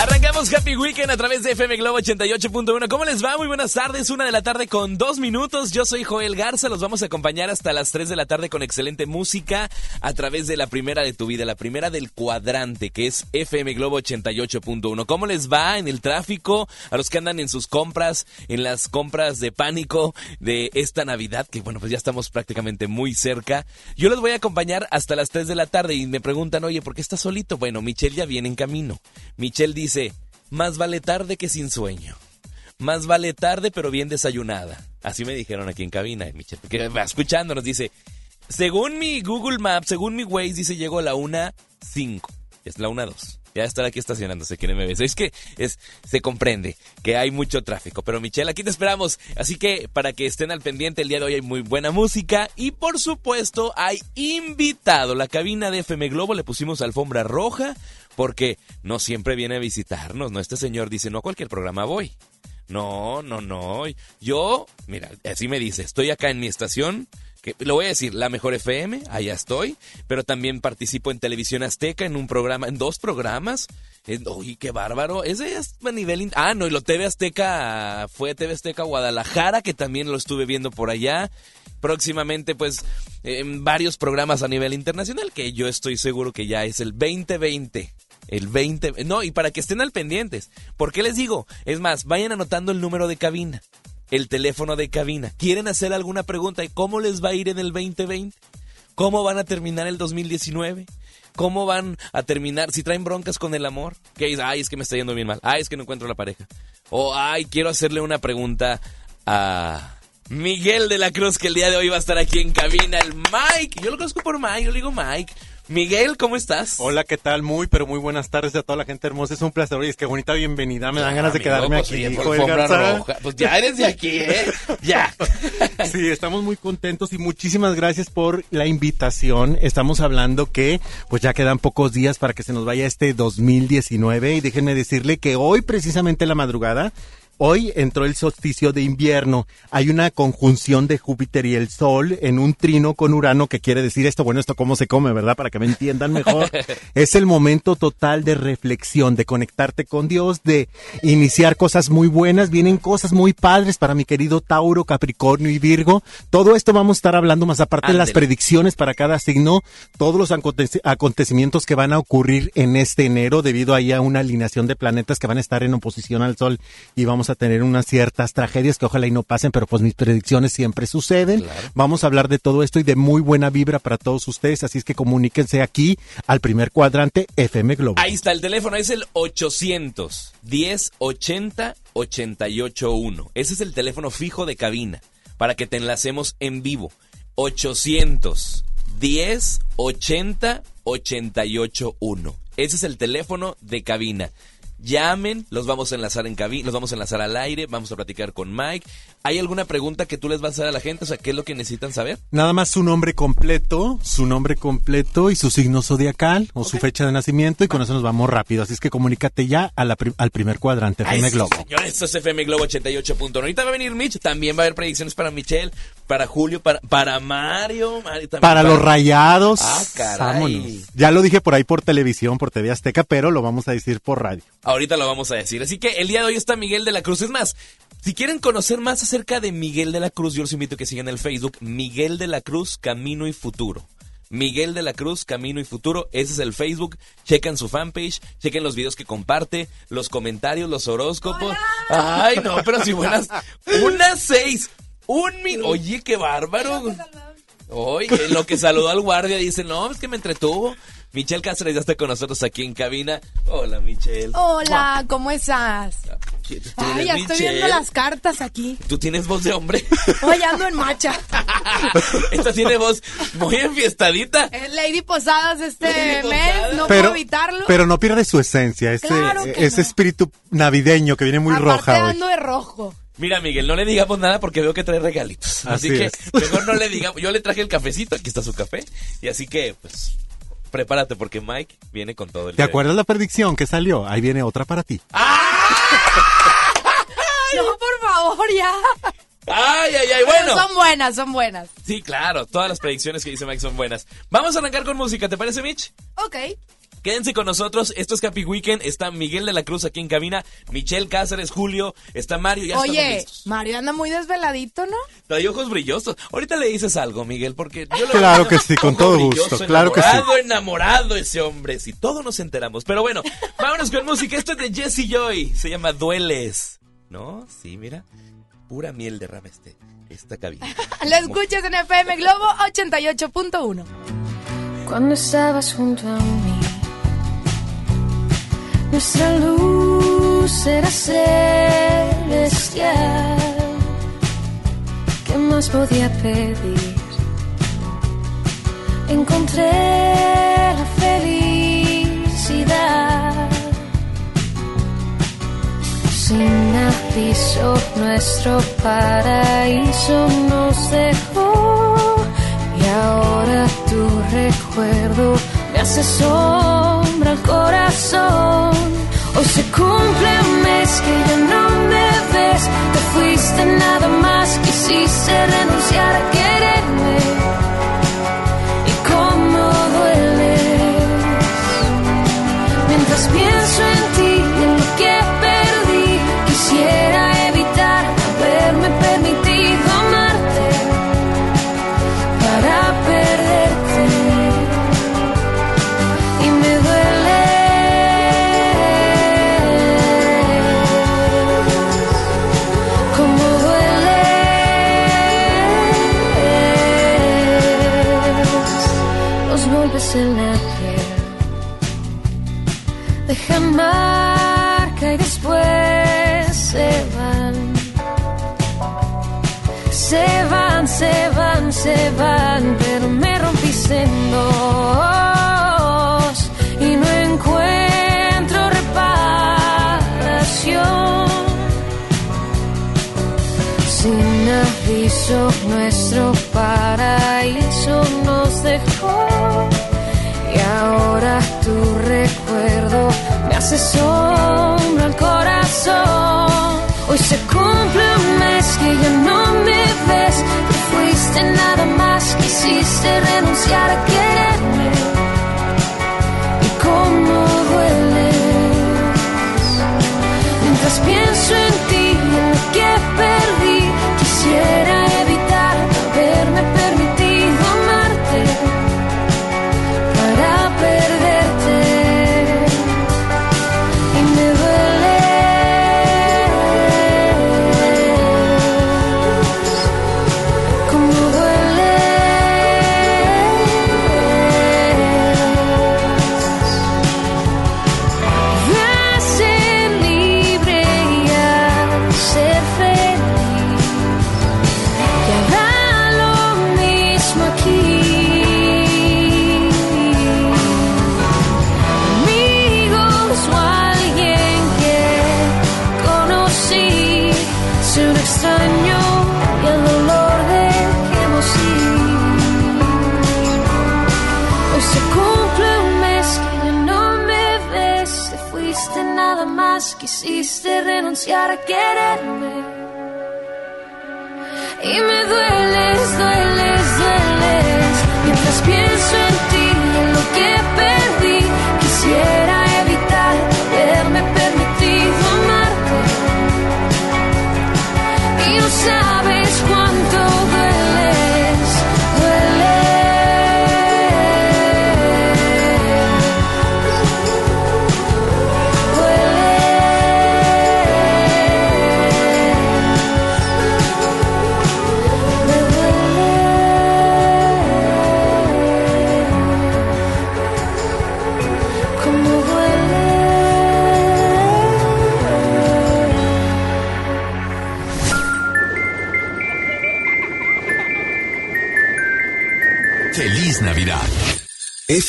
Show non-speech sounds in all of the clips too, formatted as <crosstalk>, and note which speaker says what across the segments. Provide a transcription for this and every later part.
Speaker 1: Arrancamos Happy Weekend a través de FM Globo 88.1. ¿Cómo les va? Muy buenas tardes. Una de la tarde con dos minutos. Yo soy Joel Garza. Los vamos a acompañar hasta las 3 de la tarde con excelente música a través de la primera de tu vida, la primera del cuadrante, que es FM Globo 88.1. ¿Cómo les va en el tráfico? A los que andan en sus compras, en las compras de pánico de esta Navidad, que bueno, pues ya estamos prácticamente muy cerca. Yo los voy a acompañar hasta las 3 de la tarde y me preguntan, oye, ¿por qué estás solito? Bueno, Michelle ya viene en camino. Michelle dice, más vale tarde que sin sueño. Más vale tarde pero bien desayunada. Así me dijeron aquí en cabina, Michelle, que va escuchándonos, dice, según mi Google Maps, según mi Waze, dice, llego a la 1.5. Es la 1.2. Ya estar aquí estacionándose, quiere me. Es que es, se comprende que hay mucho tráfico. Pero Michelle, aquí te esperamos. Así que para que estén al pendiente, el día de hoy hay muy buena música. Y por supuesto, hay invitado. La cabina de FM Globo le pusimos alfombra roja porque no siempre viene a visitarnos. No, este señor dice, no a cualquier programa voy. No, no, no. Yo, mira, así me dice, estoy acá en mi estación lo voy a decir, la mejor FM, allá estoy, pero también participo en Televisión Azteca en un programa, en dos programas. Uy, qué bárbaro. Ese es a nivel... Ah, no, y lo TV Azteca, fue TV Azteca Guadalajara, que también lo estuve viendo por allá. Próximamente, pues, en varios programas a nivel internacional, que yo estoy seguro que ya es el 2020. El 20... No, y para que estén al pendientes. ¿Por qué les digo? Es más, vayan anotando el número de cabina el teléfono de cabina. ¿Quieren hacer alguna pregunta? ¿Y cómo les va a ir en el 2020? ¿Cómo van a terminar el 2019? ¿Cómo van a terminar? Si traen broncas con el amor, que dice, ay, es que me está yendo bien mal, ay, es que no encuentro la pareja. O, ay, quiero hacerle una pregunta a Miguel de la Cruz, que el día de hoy va a estar aquí en cabina, el Mike. Yo lo conozco por Mike, yo le digo Mike. Miguel, ¿cómo estás?
Speaker 2: Hola, ¿qué tal? Muy, pero muy buenas tardes a toda la gente hermosa. Es un placer. Oye, es que bonita bienvenida. Me dan ganas de quedarme
Speaker 1: pues,
Speaker 2: aquí.
Speaker 1: Hijo roja. Pues ya eres de aquí, ¿eh? ya. <laughs>
Speaker 2: sí, estamos muy contentos y muchísimas gracias por la invitación. Estamos hablando que pues ya quedan pocos días para que se nos vaya este 2019 y déjenme decirle que hoy precisamente la madrugada Hoy entró el solsticio de invierno. Hay una conjunción de Júpiter y el Sol en un trino con Urano que quiere decir esto, bueno, esto cómo se come, ¿verdad? Para que me entiendan mejor. <laughs> es el momento total de reflexión, de conectarte con Dios, de iniciar cosas muy buenas. Vienen cosas muy padres para mi querido Tauro, Capricornio y Virgo. Todo esto vamos a estar hablando más aparte de las predicciones para cada signo, todos los acontecimientos que van a ocurrir en este enero debido ahí a una alineación de planetas que van a estar en oposición al Sol y vamos a tener unas ciertas tragedias que ojalá y no pasen, pero pues mis predicciones siempre suceden. Vamos a hablar de todo esto y de muy buena vibra para todos ustedes, así es que comuníquense aquí al primer cuadrante FM Globo.
Speaker 1: Ahí está el teléfono, es el 800 10 80 881. Ese es el teléfono fijo de cabina para que te enlacemos en vivo. 800 10 80 881. Ese es el teléfono de cabina. Llamen, los vamos a enlazar en cabina, los vamos a enlazar al aire, vamos a platicar con Mike. ¿Hay alguna pregunta que tú les vas a hacer a la gente? O sea, ¿qué es lo que necesitan saber?
Speaker 2: Nada más su nombre completo, su nombre completo y su signo zodiacal o su fecha de nacimiento y con eso nos vamos rápido. Así es que comunícate ya al primer cuadrante, FM Globo.
Speaker 1: Señor, esto es FM Globo 88.1. Ahorita va a venir Mitch, también va a haber predicciones para Michelle, para Julio, para, para Mario.
Speaker 2: para, los rayados.
Speaker 1: Ah, caray.
Speaker 2: Ya lo dije por ahí por televisión, por TV Azteca, pero lo vamos a decir por radio.
Speaker 1: Ahorita lo vamos a decir. Así que el día de hoy está Miguel de la Cruz. Es más, si quieren conocer más acerca de Miguel de la Cruz, yo los invito a que sigan el Facebook Miguel de la Cruz Camino y Futuro. Miguel de la Cruz, Camino y Futuro. Ese es el Facebook. Chequen su fanpage, chequen los videos que comparte, los comentarios, los horóscopos. Ay, no, pero si buenas. <laughs> Unas seis. Un min. Oye, qué bárbaro. Oye, lo que saludó al guardia dice, no, es que me entretuvo. Michelle Cáceres ya está con nosotros aquí en cabina. Hola, Michelle.
Speaker 3: Hola, ¿cómo estás?
Speaker 1: ¿Tú
Speaker 3: Ay, ya estoy viendo las cartas aquí.
Speaker 1: ¿Tú tienes voz de hombre? <laughs>
Speaker 3: Hoy ando en macha. <laughs>
Speaker 1: Esta tiene voz muy enfiestadita.
Speaker 3: Es Lady Posadas este
Speaker 1: Lady
Speaker 3: mes,
Speaker 1: Posadas.
Speaker 3: no
Speaker 4: Pero,
Speaker 3: puedo evitarlo.
Speaker 4: pero no pierde su esencia, ese,
Speaker 3: Claro que
Speaker 4: ese
Speaker 3: no.
Speaker 4: espíritu navideño que viene muy
Speaker 3: Aparte
Speaker 4: roja hoy.
Speaker 3: ando de rojo.
Speaker 1: Mira, Miguel, no le digamos nada porque veo que trae regalitos. Así,
Speaker 4: Así
Speaker 1: que
Speaker 4: es.
Speaker 1: mejor no le digamos. Yo le traje el cafecito, aquí está su café. Y así que, pues, prepárate porque Mike viene con todo el
Speaker 4: ¿Te acuerdas la predicción que salió? Ahí viene otra para ti. <laughs>
Speaker 3: No, por favor, ya.
Speaker 1: Ay, ay, ay,
Speaker 3: Pero
Speaker 1: bueno.
Speaker 3: son buenas, son buenas.
Speaker 1: Sí, claro, todas las predicciones que dice Mike son buenas. Vamos a arrancar con música, ¿te parece, Mitch?
Speaker 3: Ok.
Speaker 1: Quédense con nosotros, esto es Happy Weekend, está Miguel de la Cruz aquí en cabina, Michelle Cáceres, Julio, está Mario, ya
Speaker 3: Oye. Mario anda muy desveladito, ¿no?
Speaker 1: Trae ojos brillosos. Ahorita le dices algo, Miguel, porque yo lo
Speaker 4: Claro que sí, con todo gusto, claro que sí.
Speaker 1: Enamorado, enamorado ese hombre, si todos nos enteramos. Pero bueno, <laughs> vámonos con música, esto es de Jesse Joy, se llama Dueles. ¿No? Sí, mira, pura miel derrama este, esta cabina. <laughs>
Speaker 3: Lo escuchas en FM Globo 88.1.
Speaker 5: Cuando estabas junto a mí, nuestra luz era celestial. ¿Qué más podía pedir? Encontré la felicidad. Sin aviso, nuestro paraíso nos dejó. Y ahora tu recuerdo me hace al corazón. Hoy se cumple un mes que ya no me ves. Te fuiste nada más, quisiste renunciar a quererme. En la piel dejan marca y después se van. Se van, se van, se van, pero me rompiste en dos y no encuentro reparación. Sin aviso, nuestro paraíso nos dejó. Ahora tu recuerdo me hace sombra al corazón. Hoy se cumple un mes que ya no me ves. Te fuiste nada más, quisiste renunciar a quererme.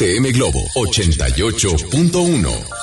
Speaker 6: FM Globo 88.1.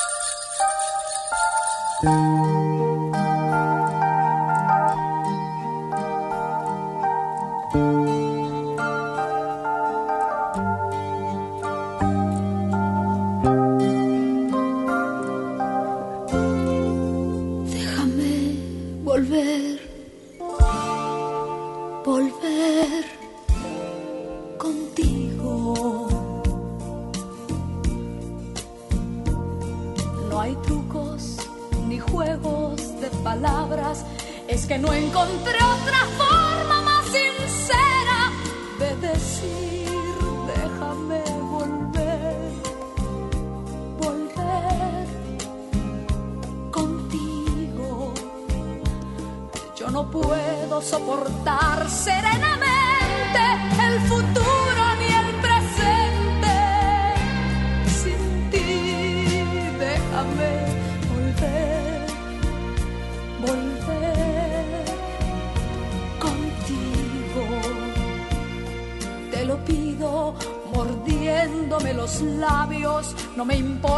Speaker 5: no me importa.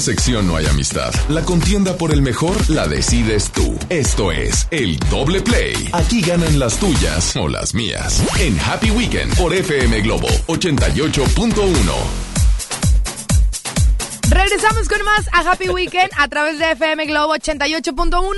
Speaker 6: sección no hay amistad. La contienda por el mejor la decides tú. Esto es el doble play. Aquí ganan las tuyas o las mías. En Happy Weekend por FM Globo 88.1.
Speaker 3: Regresamos con más a Happy Weekend a través de FM Globo 88.1.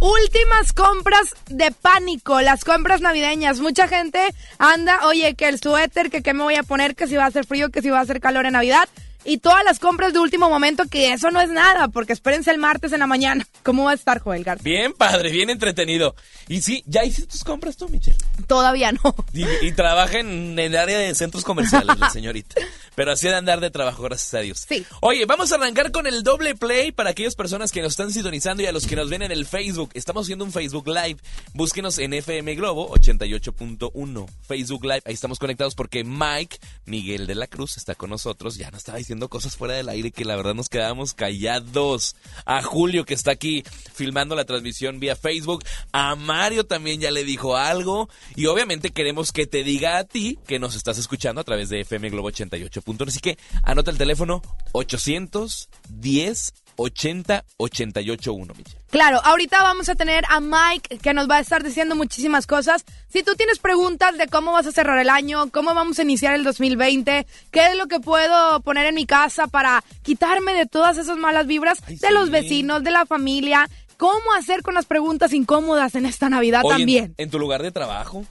Speaker 3: Últimas compras de pánico, las compras navideñas. Mucha gente anda, oye, que el suéter, que qué me voy a poner, que si va a hacer frío, que si va a hacer calor en Navidad y todas las compras de último momento, que eso no es nada, porque espérense el martes en la mañana. <laughs> ¿Cómo va a estar Joel Garza?
Speaker 1: Bien padre, bien entretenido. Y sí, ¿ya hiciste tus compras tú, Michelle?
Speaker 3: Todavía no.
Speaker 1: Y, y trabaja en el área de centros comerciales, la <laughs> señorita. Pero así de andar de trabajo, gracias a Dios.
Speaker 3: Sí.
Speaker 1: Oye, vamos a arrancar con el doble play para aquellas personas que nos están sintonizando y a los que nos ven en el Facebook. Estamos haciendo un Facebook Live. Búsquenos en FM Globo 88.1 Facebook Live. Ahí estamos conectados porque Mike Miguel de la Cruz está con nosotros. Ya nos estaba diciendo cosas fuera del aire que la verdad nos quedábamos callados. A Julio que está aquí filmando la transmisión vía Facebook. A Mario también ya le dijo algo. Y obviamente queremos que te diga a ti que nos estás escuchando a través de FM Globo 88.1. Así que anota el teléfono 810 80 881, Michelle.
Speaker 3: Claro, ahorita vamos a tener a Mike que nos va a estar diciendo muchísimas cosas. Si tú tienes preguntas de cómo vas a cerrar el año, cómo vamos a iniciar el 2020, qué es lo que puedo poner en mi casa para quitarme de todas esas malas vibras
Speaker 1: Ay,
Speaker 3: de
Speaker 1: sí.
Speaker 3: los vecinos, de la familia, cómo hacer con las preguntas incómodas en esta Navidad
Speaker 1: Oye,
Speaker 3: también.
Speaker 1: En, tu lugar de trabajo.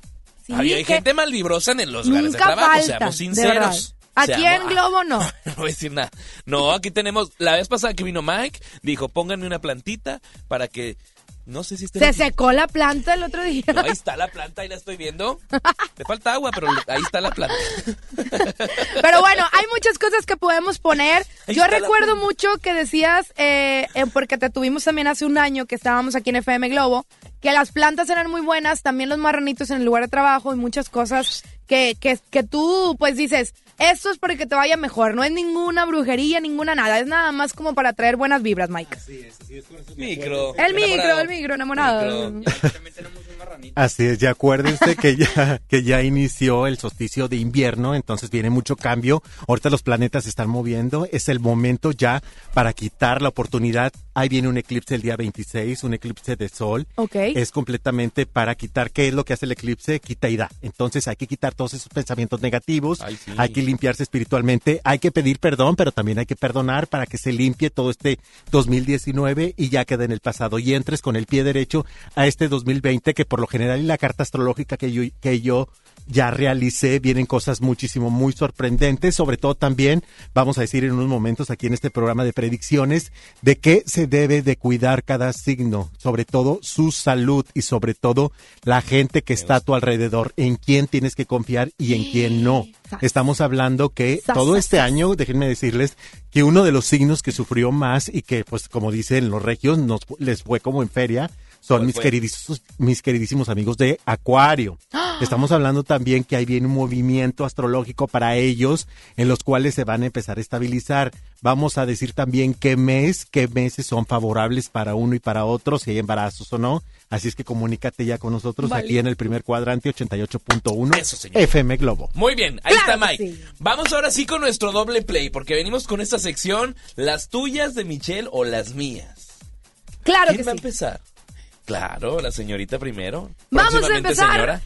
Speaker 3: Sí,
Speaker 1: Había hay gente malvibrosa en los lugares de trabajo,
Speaker 3: falta,
Speaker 1: seamos
Speaker 3: de verdad.
Speaker 1: sinceros.
Speaker 3: Aquí en Globo no. <laughs>
Speaker 1: No voy a decir nada. No, aquí tenemos, la vez pasada que vino Mike, dijo, pónganme una plantita para que, no sé si esté...
Speaker 3: Se secó la planta el otro día.
Speaker 1: No, ahí está la planta, ahí la estoy viendo. Te falta agua, pero ahí está la planta. <laughs>
Speaker 3: Pero bueno, hay muchas cosas que podemos poner.
Speaker 1: Ahí
Speaker 3: Yo recuerdo mucho que decías, eh, eh, porque te tuvimos también hace un año que estábamos aquí en FM Globo, que las plantas eran muy buenas, también los marranitos en el lugar de trabajo y muchas cosas que, que, que tú pues dices, esto es para que te vaya mejor, no es ninguna brujería, ninguna nada, es nada más como para traer buenas vibras, Mike.
Speaker 1: Micro.
Speaker 3: El micro,
Speaker 1: enamorado.
Speaker 3: el micro, enamorado.
Speaker 1: Micro. <laughs>
Speaker 2: Así es, ya acuérdense que ya, <laughs> que ya inició el solsticio de invierno, entonces viene mucho cambio. Ahorita los planetas se están moviendo, es el momento ya para quitar la oportunidad. Ahí viene un eclipse el día 26, un eclipse de sol.
Speaker 3: Ok.
Speaker 2: Es completamente para quitar, ¿qué es lo que hace el eclipse? Quita y da. Entonces hay que quitar todos esos pensamientos negativos,
Speaker 1: Ay, sí.
Speaker 2: hay que limpiarse espiritualmente, hay que pedir perdón, pero también hay que perdonar para que se limpie todo este 2019 y ya quede en el pasado y entres con el pie derecho a este 2020 que por lo general en la carta astrológica que yo, que yo ya realicé vienen cosas muchísimo muy sorprendentes, sobre todo también vamos a decir en unos momentos aquí en este programa de predicciones de qué se debe de cuidar cada signo, sobre todo su salud y sobre todo la gente que está a tu alrededor, en quién tienes que confiar y en quién no. Estamos hablando que todo este año, déjenme decirles que uno de los signos que sufrió más y que pues como dicen los regios nos les fue como en feria son
Speaker 1: ¿Cuál
Speaker 2: mis queridísimos, mis queridísimos amigos de Acuario. Estamos hablando también que ahí viene un movimiento astrológico para ellos en los cuales se van a empezar a estabilizar. Vamos a decir también qué mes, qué meses son favorables para uno y para otro, si hay embarazos o no. Así es que comunícate ya con nosotros
Speaker 3: Vale.
Speaker 2: aquí en el primer cuadrante 88.1
Speaker 1: Eso, señor.
Speaker 2: FM Globo.
Speaker 1: Muy bien, ahí
Speaker 3: Claro
Speaker 1: está Mike.
Speaker 3: sí.
Speaker 1: Vamos ahora sí con nuestro doble play, porque venimos con esta sección, las tuyas de Michelle o las mías.
Speaker 3: Claro
Speaker 1: ¿Quién
Speaker 3: que
Speaker 1: va a empezar? Claro, la señorita primero.
Speaker 3: Vamos a empezar.
Speaker 1: señora.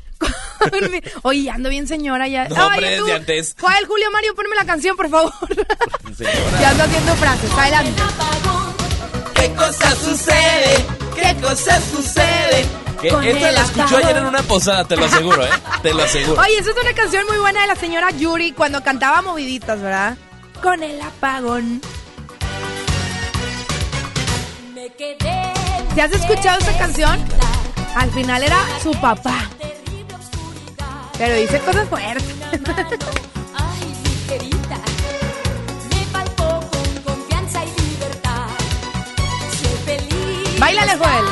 Speaker 3: Oye, ando bien señora ya.
Speaker 1: No, hombre, desde antes.
Speaker 3: Joel, Julio, Mario, ponme la canción, por favor. <laughs>
Speaker 1: Señora.
Speaker 3: ya ando haciendo frases. Adelante.
Speaker 1: ¿Qué cosa sucede? ¿Qué cosa sucede? Que
Speaker 3: Con
Speaker 1: esta la escuchó ayer en una posada, te lo aseguro, ¿eh? Te lo aseguro.
Speaker 3: Oye, esa es una canción muy buena de la señora Yuri cuando cantaba moviditas, ¿verdad? Con el apagón.
Speaker 5: Me quedé
Speaker 3: ¿Te has escuchado esa canción? Al final era su papá. Pero dice cosas fuertes.
Speaker 5: Ay, mi querida, me palpó con confianza y libertad. Si el peligro
Speaker 3: Báilale, Joel.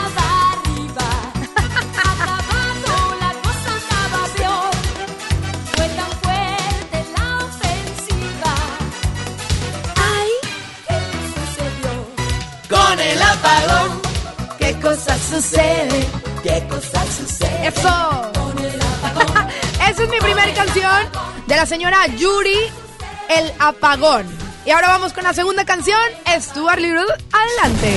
Speaker 3: <laughs>
Speaker 1: Con el apagón.
Speaker 3: ¿Qué cosa sucede?
Speaker 1: ¿Qué cosa sucede?
Speaker 3: Eso. <laughs> Esa es mi primera canción de la señora Yuri, El Apagón. Y ahora vamos con la segunda canción, Stuart Little. Adelante.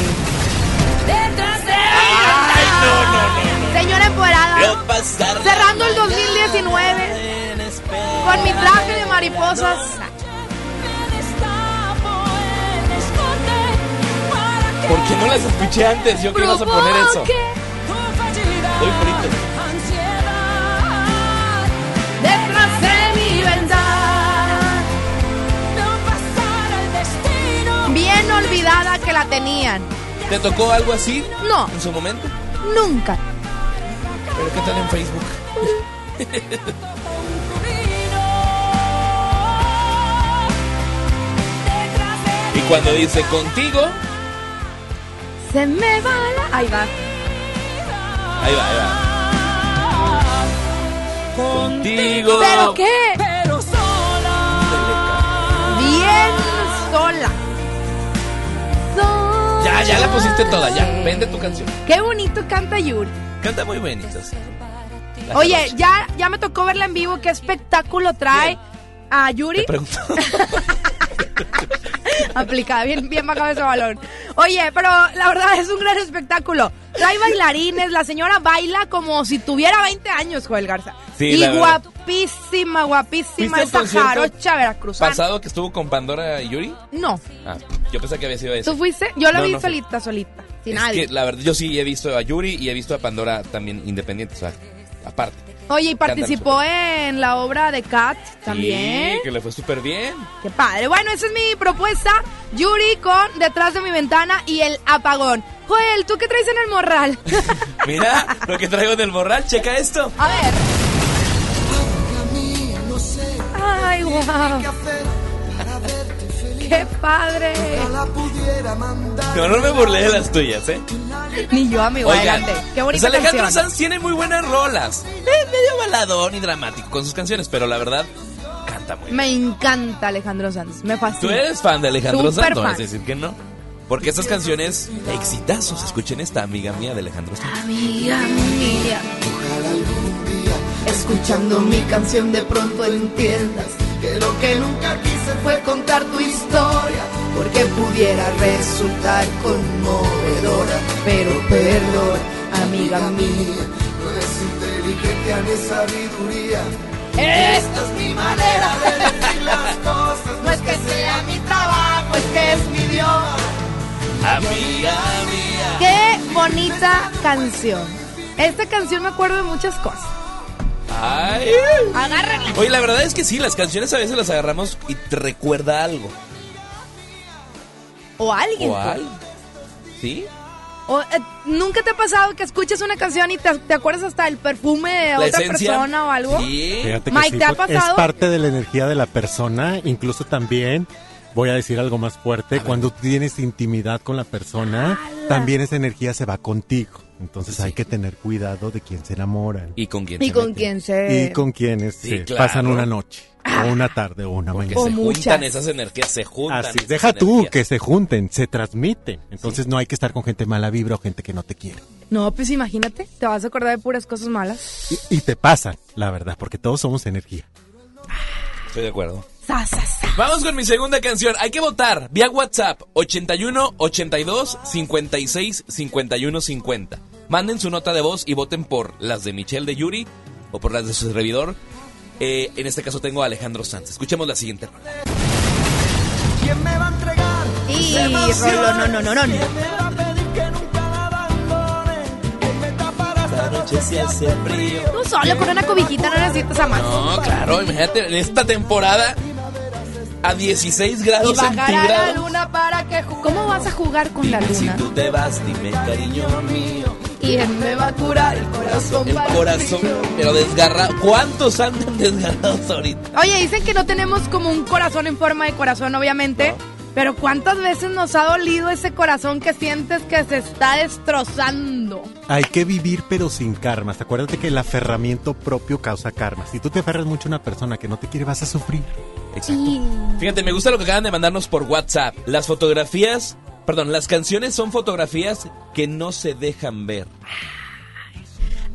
Speaker 5: Detrás de
Speaker 1: Ay, no, no, no.
Speaker 3: Señora empoderada, Cerrando el
Speaker 1: mañana
Speaker 3: 2019
Speaker 1: en espera.
Speaker 3: con mi traje de mariposas.
Speaker 1: ¿Por qué no las escuché antes? Yo quiero a poner eso. Estoy frito.
Speaker 3: Detrás de mi
Speaker 5: al
Speaker 3: olvidada que la tenían.
Speaker 1: ¿Te tocó algo así
Speaker 3: No,
Speaker 1: en su momento?
Speaker 3: nunca.
Speaker 1: ¿Pero qué tal en Facebook? <laughs> y cuando dice contigo,
Speaker 3: Se me va la... Ahí va.
Speaker 1: ahí va, ahí va. Contigo.
Speaker 3: ¿Pero qué? Bien sola.
Speaker 1: Ya, ya la pusiste toda, ya. Vende tu canción.
Speaker 3: Qué bonito canta Yuri.
Speaker 1: Canta muy bonitas. La
Speaker 3: Oye, ya, ya me tocó verla en vivo. ¿Qué espectáculo trae a
Speaker 1: Te
Speaker 3: Yuri?
Speaker 1: pregunto. <laughs> <laughs>
Speaker 3: Aplicada, bien, bien bajado ese balón. Oye, pero la verdad es un gran espectáculo. Trae bailarines, la señora baila como si tuviera 20 años, Joel Garza.
Speaker 1: Sí,
Speaker 3: y guapísima, guapísima
Speaker 1: ¿Fuiste al
Speaker 3: esa jarocha veracruzana.
Speaker 1: ¿Pasado que estuvo con Pandora y Yuri?
Speaker 3: No,
Speaker 1: Ah, yo pensé que había sido eso.
Speaker 3: ¿tú fuiste? Yo la
Speaker 1: No,
Speaker 3: vi
Speaker 1: no fui.
Speaker 3: solita, solita, sin
Speaker 1: Es
Speaker 3: nadie.
Speaker 1: que la verdad, yo sí he visto a Yuri y he visto a Pandora también independiente, o sea, aparte.
Speaker 3: Oye, y participó en la obra de Cat también.
Speaker 1: Sí, que le fue súper bien.
Speaker 3: Qué padre. Bueno, esa es mi propuesta. Yuri con Detrás de mi ventana y el apagón. Joel, ¿tú qué traes en el morral? <laughs>
Speaker 1: Mira lo que traigo en el morral, checa esto.
Speaker 3: A ver. Ay, wow. Qué padre.
Speaker 1: No, no me burlé de las tuyas, ¿eh?
Speaker 3: Ni yo, amigo.
Speaker 1: Oigan,
Speaker 3: Adelante. Qué bonita
Speaker 1: pues Alejandro
Speaker 3: canción.
Speaker 1: Sanz tiene muy buenas rolas. Es medio baladón y dramático con sus canciones, pero la verdad, canta muy bien.
Speaker 3: Me encanta Alejandro Sanz. Me fascina.
Speaker 1: ¿Tú eres fan de Alejandro
Speaker 3: Súper
Speaker 1: Sanz? No
Speaker 3: fan.
Speaker 1: es decir que no. Porque estas canciones, exitazos. Escuchen esta amiga mía de Alejandro Sanz.
Speaker 3: Amiga mía. Escuchando mi canción de pronto entiendas que lo que nunca quise fue contar tu historia porque pudiera resultar conmovedora, pero perdón, amiga mía. No eres inteligente ni sabiduría. Esta es mi manera de decir las cosas. No es que sea mi trabajo, es que es mi idioma.
Speaker 1: Amiga mía.
Speaker 3: Qué bonita canción. Esta canción me acuerdo de muchas cosas.
Speaker 1: Ay. Oye, la verdad es que sí, las canciones a veces las agarramos y te recuerda algo.
Speaker 3: O alguien.
Speaker 1: ¿O
Speaker 3: pues.
Speaker 1: ¿Sí?
Speaker 3: O, eh, ¿Nunca te ha pasado que escuches una canción y te, te acuerdas hasta el perfume de
Speaker 1: La
Speaker 3: otra
Speaker 1: esencia.
Speaker 3: persona o algo?
Speaker 1: Sí.
Speaker 2: Fíjate que
Speaker 3: Mike,
Speaker 2: sí,
Speaker 3: ¿te ha
Speaker 2: pues,
Speaker 3: pasado?
Speaker 2: Es parte de la energía de la persona, incluso también, voy a decir algo más fuerte, cuando tienes intimidad con la persona, también esa energía se va contigo. Entonces hay que tener cuidado de quién se enamoran
Speaker 1: ¿Y con quién
Speaker 3: Y
Speaker 1: se
Speaker 3: con quién se...
Speaker 2: y con quienes
Speaker 1: Sí,
Speaker 2: se
Speaker 1: claro.
Speaker 2: pasan una noche, o una tarde, o una
Speaker 1: Porque
Speaker 2: mañana.
Speaker 3: O
Speaker 1: se
Speaker 3: muchas.
Speaker 1: juntan esas energías, se juntan.
Speaker 2: Así, deja tú
Speaker 1: energías.
Speaker 2: que se junten, se transmiten. Entonces no hay que estar con gente mala vibra o gente que no te quiere.
Speaker 3: No, pues imagínate, te vas a acordar de puras cosas malas.
Speaker 2: Y, y te pasan, la verdad, porque todos somos energía.
Speaker 1: Estoy de acuerdo.
Speaker 3: Sa, sa, sa.
Speaker 1: Vamos con mi segunda canción. Hay que votar vía WhatsApp 81 82 56 51 50. Manden su nota de voz y voten por las de Michelle de Yuri o por las de su servidor. Eh, en este caso tengo a Alejandro Sanz. Escuchemos la siguiente rola.
Speaker 3: Y Rolo, no, no, no, no.
Speaker 1: Esta noche se hace frío.
Speaker 3: Tú solo con una cobijita no necesitas a más.
Speaker 1: No, claro, imagínate, en esta temporada a 16
Speaker 3: Y
Speaker 1: grados
Speaker 3: la luna para que... ju- ¿Cómo vas a jugar con la
Speaker 1: Dime si
Speaker 3: luna?
Speaker 1: tú te vas, dime cariño mío.
Speaker 3: ¿Quién me va a curar el corazón?
Speaker 1: El corazón, pero desgarrado. ¿Cuántos andan <laughs> desgarrados ahorita?
Speaker 3: Oye, dicen que no tenemos como un corazón en forma de corazón, obviamente. Pero ¿cuántas veces nos ha dolido ese corazón que sientes que se está destrozando?
Speaker 2: Hay que vivir pero sin karmas. Acuérdate que el aferramiento propio causa karma. Si tú te aferras mucho a una persona que no te quiere, vas a sufrir.
Speaker 1: Exacto. Fíjate, me gusta lo que acaban de mandarnos por WhatsApp. Las fotografías, perdón, las canciones son fotografías que no se dejan ver.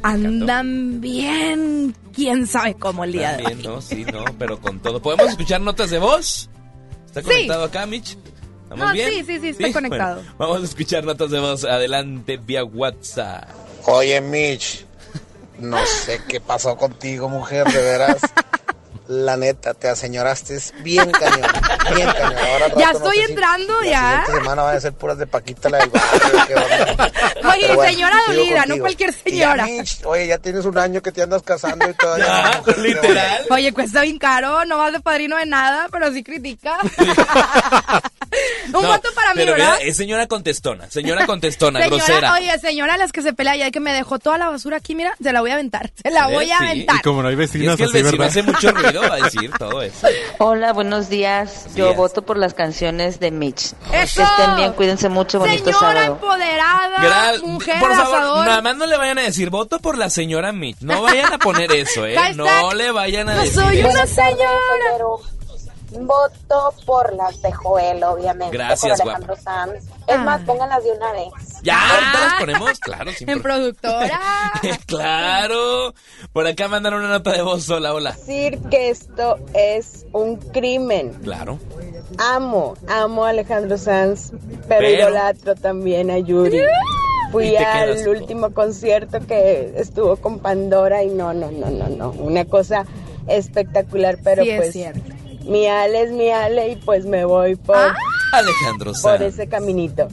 Speaker 3: Andan bien, quién sabe cómo el día de hoy.
Speaker 1: ¿no? Sí, no, pero con todo. ¿Podemos escuchar notas de voz? ¿Está
Speaker 3: Sí.
Speaker 1: conectado acá, Mitch? ¿Estamos
Speaker 3: No,
Speaker 1: bien?
Speaker 3: sí, sí, sí, está conectado.
Speaker 1: Bueno, vamos a escuchar notas de voz. Adelante, vía WhatsApp.
Speaker 7: Oye, Mitch, no sé qué pasó contigo, mujer, de veras. <laughs> La neta, te aseñoraste bien cañón, bien cañón. Ahora
Speaker 3: Ya
Speaker 7: no
Speaker 3: estoy
Speaker 7: sé
Speaker 3: entrando,
Speaker 7: la
Speaker 3: ya.
Speaker 7: siguiente semana van a ser puras de Paquita la del barrio, ¿qué onda? <laughs>
Speaker 3: Oye,
Speaker 7: bueno,
Speaker 3: señora vida, no cualquier
Speaker 8: ya,
Speaker 3: señora.
Speaker 8: Mitch, oye, ya tienes un año que te andas casando y todavía <laughs>
Speaker 1: Ya,
Speaker 8: no,
Speaker 1: literal.
Speaker 3: Oye, cuesta bien caro, no vas de padrino de nada, pero sí critica. <laughs> Un
Speaker 1: No,
Speaker 3: voto para mí,
Speaker 1: pero
Speaker 3: ¿verdad?
Speaker 1: mira, es señora contestona, señora contestona,
Speaker 3: Señora,
Speaker 1: grosera.
Speaker 3: oye, señora, las que se pelea ya que me dejó toda la basura aquí, mira, se la voy a aventar. Se la
Speaker 1: ¿Eh?
Speaker 3: voy a
Speaker 1: Sí.
Speaker 3: aventar.
Speaker 4: Y como no hay
Speaker 1: Y
Speaker 4: vecinas
Speaker 1: es que el
Speaker 4: así,
Speaker 1: vecino
Speaker 4: ¿verdad?
Speaker 1: hace mucho ruido, va a decir todo eso.
Speaker 9: Hola, buenos días. Yo
Speaker 1: días.
Speaker 9: voto por las canciones de Mitch.
Speaker 3: ¡Eso!
Speaker 9: Que estén bien, cuídense mucho, bonito
Speaker 3: Señora
Speaker 9: sábado.
Speaker 3: empoderada,
Speaker 1: Gra-
Speaker 3: mujer
Speaker 1: por favor,
Speaker 3: asador.
Speaker 1: nada más no le vayan a decir voto por la señora Mitch. No vayan a poner eso, ¿eh? <laughs> No le vayan a
Speaker 3: no
Speaker 1: decir
Speaker 3: soy una señora.
Speaker 10: Voto por las de Joel, obviamente.
Speaker 1: Gracias,
Speaker 10: por Alejandro Sanz. Es más,
Speaker 3: Ay.
Speaker 10: pónganlas de una vez.
Speaker 1: Ya,
Speaker 3: Ah.
Speaker 1: ahorita las ponemos, claro, sin
Speaker 3: En
Speaker 1: pro-
Speaker 3: productora. <laughs>
Speaker 1: claro. Por acá mandaron una nota de voz. Hola, hola.
Speaker 10: Decir que esto es un crimen.
Speaker 1: Claro.
Speaker 10: Amo, amo a Alejandro Sanz, pero,
Speaker 1: Pero-
Speaker 10: idolatro también a Yuri. <laughs> Fui al último concierto que estuvo con Pandora y no, no, no, no, no. Una cosa espectacular, pero
Speaker 3: Sí, es
Speaker 10: pues
Speaker 3: cierto.
Speaker 10: Mi Ale es mi Ale y pues me voy por,
Speaker 3: Ah.
Speaker 1: Alejandro
Speaker 10: por
Speaker 1: Sanz.
Speaker 10: ese caminito.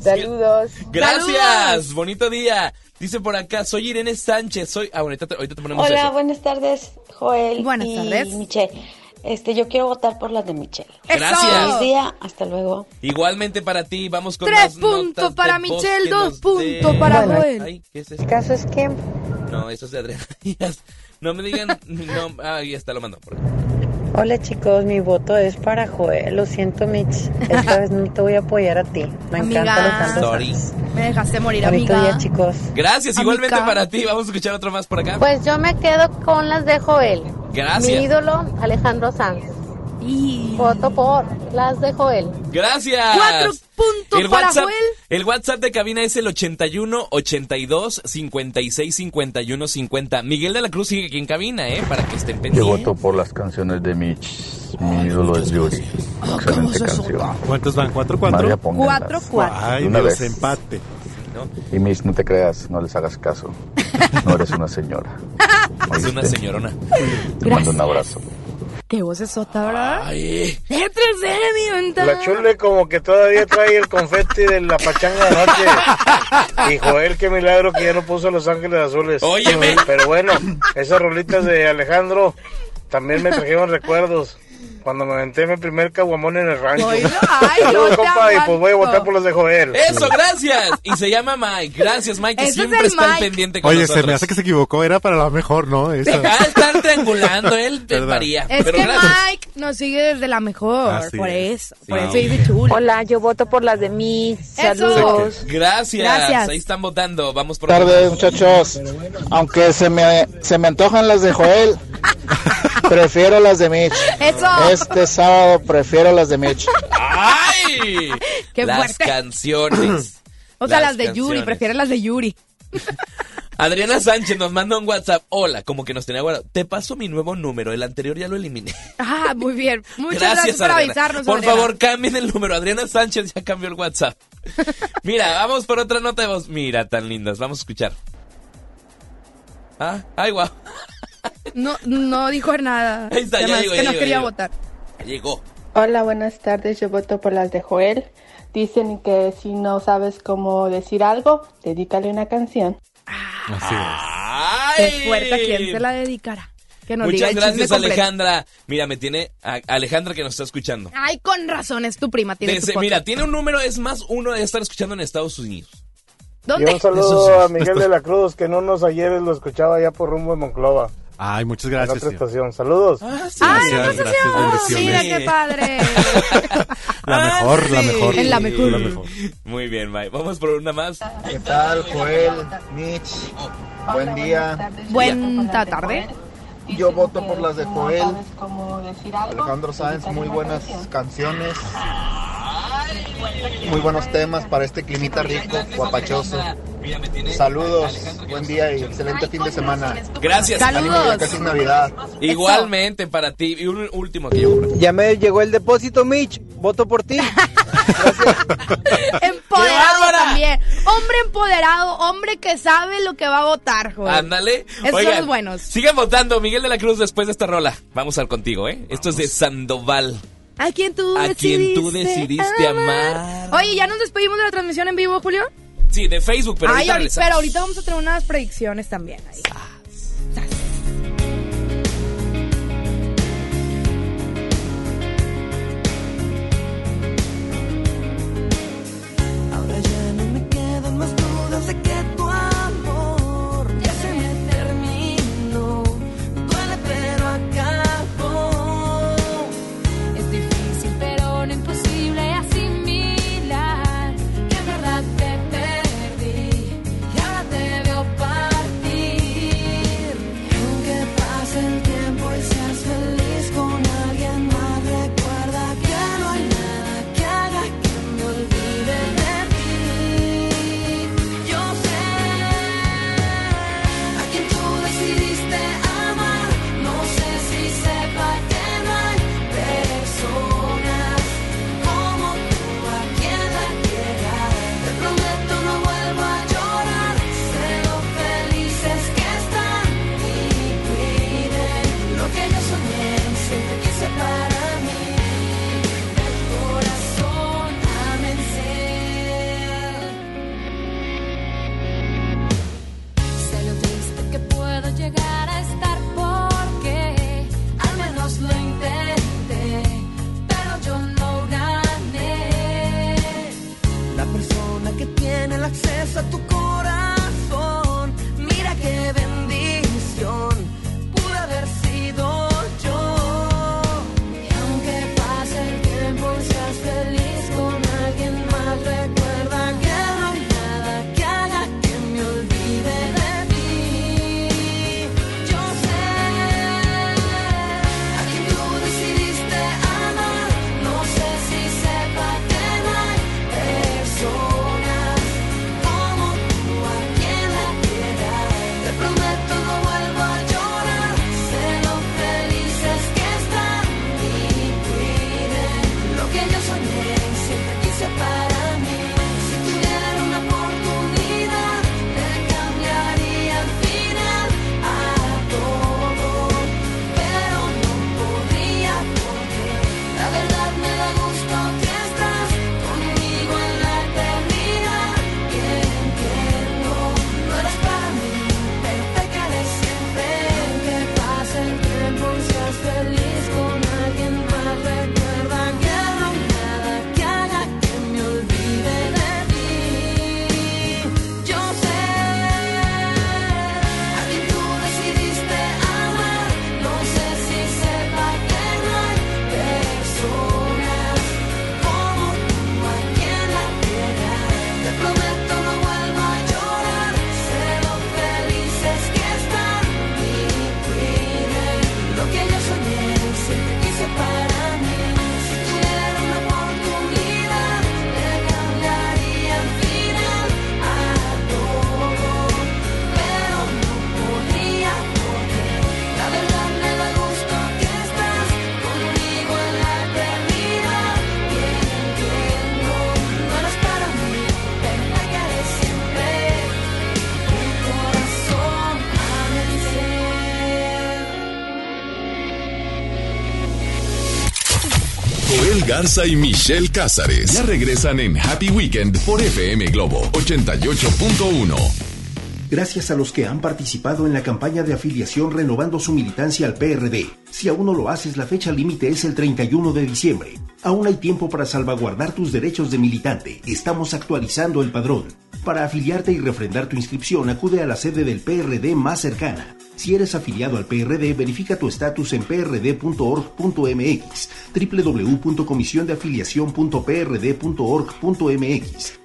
Speaker 10: Saludos.
Speaker 1: Gracias,
Speaker 3: Saludos.
Speaker 1: bonito día. Dice por acá, soy Irene Sánchez, soy... Ah, ahorita te, ahorita te ponemos
Speaker 11: Hola,
Speaker 1: eso.
Speaker 11: buenas tardes, Joel
Speaker 3: Buenas
Speaker 11: y
Speaker 3: tardes.
Speaker 11: Michelle. Este, yo quiero votar por las de Michelle.
Speaker 1: Gracias.
Speaker 11: Feliz día, hasta luego.
Speaker 1: Igualmente para ti, vamos con
Speaker 3: Tres puntos para Michelle, dos puntos para
Speaker 10: Bueno.
Speaker 3: Joel.
Speaker 1: Ay, ¿qué es
Speaker 10: El caso es que
Speaker 1: No, eso es de Adriana <laughs> Díaz. No me digan, no, ah, ahí está, lo mando. por.
Speaker 10: Hola chicos, mi voto es para Joel. Lo siento, Mitch. Esta vez no te voy a apoyar a ti. Me
Speaker 3: Amiga.
Speaker 10: encanta. Sanz.
Speaker 3: Me dejaste morir,
Speaker 10: Bonito
Speaker 3: amiga.
Speaker 10: día, chicos.
Speaker 1: Gracias, igualmente
Speaker 3: Amiga.
Speaker 1: para ti. Vamos a escuchar otro más por acá.
Speaker 12: Pues yo me quedo con las de Joel. Mi
Speaker 1: Gracias.
Speaker 12: ídolo, Alejandro Sanz.
Speaker 3: Y...
Speaker 12: Voto por las de Joel.
Speaker 1: Gracias.
Speaker 3: Cuatro puntos
Speaker 1: el
Speaker 3: para
Speaker 1: WhatsApp,
Speaker 3: Joel.
Speaker 1: El WhatsApp de cabina es el 81 82 56 51 50. Miguel de la Cruz sigue aquí en cabina, ¿eh? Para que estén
Speaker 13: Yo
Speaker 1: pendientes.
Speaker 13: voto por las canciones de Mitch. Mi ídolo es Yuri. Excelente canción.
Speaker 4: ¿Cuántos van? ¿Cuatro,
Speaker 13: María,
Speaker 4: cuatro?
Speaker 3: Cuatro, cuatro.
Speaker 4: Ay,
Speaker 13: Una
Speaker 4: Dios,
Speaker 13: vez.
Speaker 4: empate.
Speaker 13: Y Mitch, no te creas, no les hagas caso. <laughs> No eres una señora. <laughs>
Speaker 1: Es una señorona.
Speaker 13: Te mando un abrazo.
Speaker 3: Qué voz es sota, ¿verdad?
Speaker 1: Ay.
Speaker 3: Detrás de mi ventana.
Speaker 8: La chule como que todavía trae el confeti de la pachanga de noche. <laughs> Y Joel, qué milagro que ya no puso Los Ángeles Azules.
Speaker 1: Óyeme.
Speaker 8: Pero bueno, esas rolitas de Alejandro también me trajeron recuerdos. Cuando me aventé mi primer caguamón en el rancho.
Speaker 3: Ay, no <laughs> te
Speaker 8: compa, y pues voy a votar por los de Joel.
Speaker 1: Eso, gracias. Y se llama Mike. Gracias, Mike, que
Speaker 3: Ese es
Speaker 1: siempre
Speaker 3: el
Speaker 1: está al
Speaker 3: Mike.
Speaker 1: pendiente con
Speaker 4: Oye,
Speaker 1: nosotros.
Speaker 4: se me hace que se equivocó. Era para la mejor, ¿no? Esa.
Speaker 1: Ah, están triangulando, él te
Speaker 4: Verdad.
Speaker 1: varía.
Speaker 3: Es
Speaker 1: Pero
Speaker 3: que
Speaker 1: gracias.
Speaker 3: Mike nos sigue desde la mejor.
Speaker 4: Así
Speaker 3: por
Speaker 4: es.
Speaker 3: eso. Por eso dice chulo.
Speaker 12: Hola, yo voto por las de Mitch.
Speaker 3: Eso.
Speaker 12: Saludos.
Speaker 1: Gracias.
Speaker 3: Gracias.
Speaker 1: Ahí están votando. Vamos por
Speaker 7: tardes, muchachos. Aunque se me, se me antojan las de Joel, <laughs> prefiero las de Mitch.
Speaker 3: Eso.
Speaker 7: Este sábado prefiero las de Mitch.
Speaker 1: ¡Ay!
Speaker 3: Qué
Speaker 1: las
Speaker 3: fuerte.
Speaker 1: canciones. <clears throat>
Speaker 3: O sea, las, de Yuri, prefiere las de Yuri. <laughs>
Speaker 1: Adriana Sánchez nos manda un WhatsApp. Hola, como que nos tenía guardado. Te paso mi nuevo número. El anterior ya lo eliminé.
Speaker 3: Ah, muy bien. <laughs> Muchas gracias,
Speaker 1: Gracias,
Speaker 3: por
Speaker 1: Adriana.
Speaker 3: avisarnos.
Speaker 1: Por
Speaker 3: Adriana.
Speaker 1: favor, cambien el número. Adriana Sánchez ya cambió el WhatsApp. <laughs> Mira, vamos por otra nota de voz. Mira, tan lindas. Vamos a escuchar. Ah, ay, guau.
Speaker 3: No, no dijo nada. <laughs>
Speaker 1: Ahí está, ya
Speaker 3: Además,
Speaker 1: llegó,
Speaker 3: que
Speaker 1: ya
Speaker 3: no
Speaker 1: llegó,
Speaker 3: quería
Speaker 1: ya llegó.
Speaker 3: votar.
Speaker 1: Llegó.
Speaker 14: Hola, buenas tardes. Yo voto por las de Joel. Dicen que si no sabes cómo decir algo, dedícale una canción.
Speaker 4: Así es.
Speaker 1: ¡Ay!
Speaker 3: Qué fuerte, ¿a quién se la dedicará? Que nos diga
Speaker 1: Muchas
Speaker 3: el chisme
Speaker 1: gracias. Alejandra. Mira, me tiene a- Alejandra que nos está escuchando.
Speaker 3: Ay, con razón, es tu prima. Tiene tu
Speaker 1: Desde-
Speaker 3: foto.
Speaker 1: mira, tiene un número, es más uno de estar escuchando en Estados Unidos.
Speaker 8: Y
Speaker 3: ¿Dónde?
Speaker 8: un saludo a Miguel de la <laughs> Cruz, que en unos ayeres lo escuchaba ya por rumbo de Monclova.
Speaker 4: Ay, muchas
Speaker 8: En
Speaker 4: gracias.
Speaker 8: otra
Speaker 4: tío.
Speaker 8: estación. Saludos.
Speaker 1: Ah, sí.
Speaker 3: Ay,
Speaker 4: Gracias,
Speaker 3: no
Speaker 4: gracias, bendiciones.
Speaker 3: Mira qué padre.
Speaker 4: La
Speaker 1: Ah,
Speaker 4: mejor, la
Speaker 1: sí.
Speaker 4: mejor.
Speaker 3: En la mejor.
Speaker 4: La mejor.
Speaker 1: Muy bien, Mike. Vamos por una más.
Speaker 7: ¿Qué tal, Joel, Mitch? Buen día.
Speaker 3: Buena tarde.
Speaker 7: Yo voto por las de Joel. Alejandro Sáenz, muy buenas canciones. Muy buenos temas para este climita rico, guapachoso. Saludos, buen día y excelente fin de semana.
Speaker 1: Gracias.
Speaker 3: Saludos.
Speaker 7: Casi Navidad.
Speaker 1: Igualmente para ti. Y un último que yo.
Speaker 15: Ya me llegó el depósito, Mitch. Voto por ti. <laughs>
Speaker 3: Empoderado también. Hombre empoderado, hombre que sabe lo que va a votar.
Speaker 1: Ándale.
Speaker 3: Esos son
Speaker 1: Oigan,
Speaker 3: los buenos.
Speaker 1: Sigan votando. Miguel de la Cruz después de esta rola. Vamos al contigo, ¿eh? Esto es de Sandoval.
Speaker 3: A quien tú
Speaker 1: A
Speaker 3: decidiste
Speaker 1: quien tú decidiste amar.
Speaker 3: Oye, ¿ya nos despedimos de la transmisión en vivo, Julio?
Speaker 1: Sí, de Facebook, pero
Speaker 3: Ay,
Speaker 1: ahorita
Speaker 3: ahorita- pero ahorita vamos a tener unas predicciones también ahí.
Speaker 16: Ahora
Speaker 6: Garza y Michelle Cázares ya regresan en Happy Weekend por FM Globo 88.1.
Speaker 17: Gracias a los que han participado en la campaña de afiliación renovando su militancia al PRD. Si aún no lo haces, la fecha límite es el 31 de diciembre. Aún hay tiempo para salvaguardar tus derechos de militante. Estamos actualizando el padrón. Para afiliarte y refrendar tu inscripción, acude a la sede del PRD más cercana. Si eres afiliado al PRD, verifica tu estatus en prd.org.mx, www.comisiondeafiliación.prd.org.mx.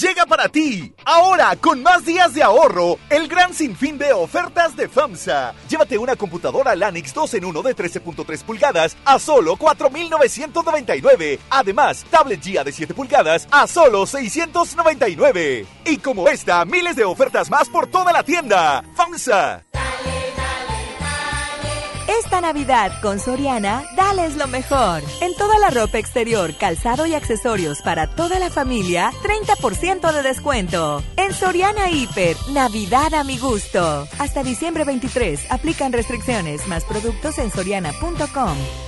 Speaker 18: Llega para ti, ahora con más días de ahorro, el gran sinfín de ofertas de FAMSA. Llévate una computadora Lanix 2 en 1 de 13.3 pulgadas a solo 4.999. Además, tablet GIA de 7 pulgadas a solo 699. Y como esta, miles de ofertas más por toda la tienda. FAMSA.
Speaker 19: Esta Navidad con Soriana, dales lo mejor. En toda la ropa exterior, calzado y accesorios para toda la familia, 30% de descuento. En Soriana Hiper, Navidad a mi gusto. Hasta diciembre 23, aplican restricciones, más productos en soriana.com.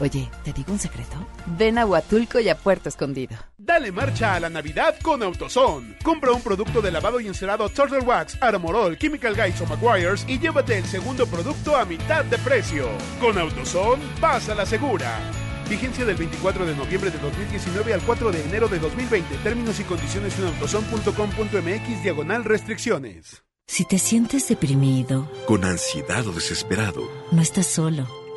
Speaker 20: Oye, ¿te digo un secreto? Ven a Huatulco y a Puerto Escondido.
Speaker 21: Dale marcha a la Navidad con AutoZone. Compra un producto de lavado y encerado Turtle Wax, Armorol, Chemical Guys o Maguires y llévate el segundo producto a mitad de precio. Con AutoZone, vas a la segura. Vigencia del 24 de noviembre de 2019 al 4 de enero de 2020. Términos y condiciones en autozone.com.mx diagonal restricciones.
Speaker 22: Si te sientes deprimido,
Speaker 18: Con ansiedad o desesperado,
Speaker 22: no estás solo.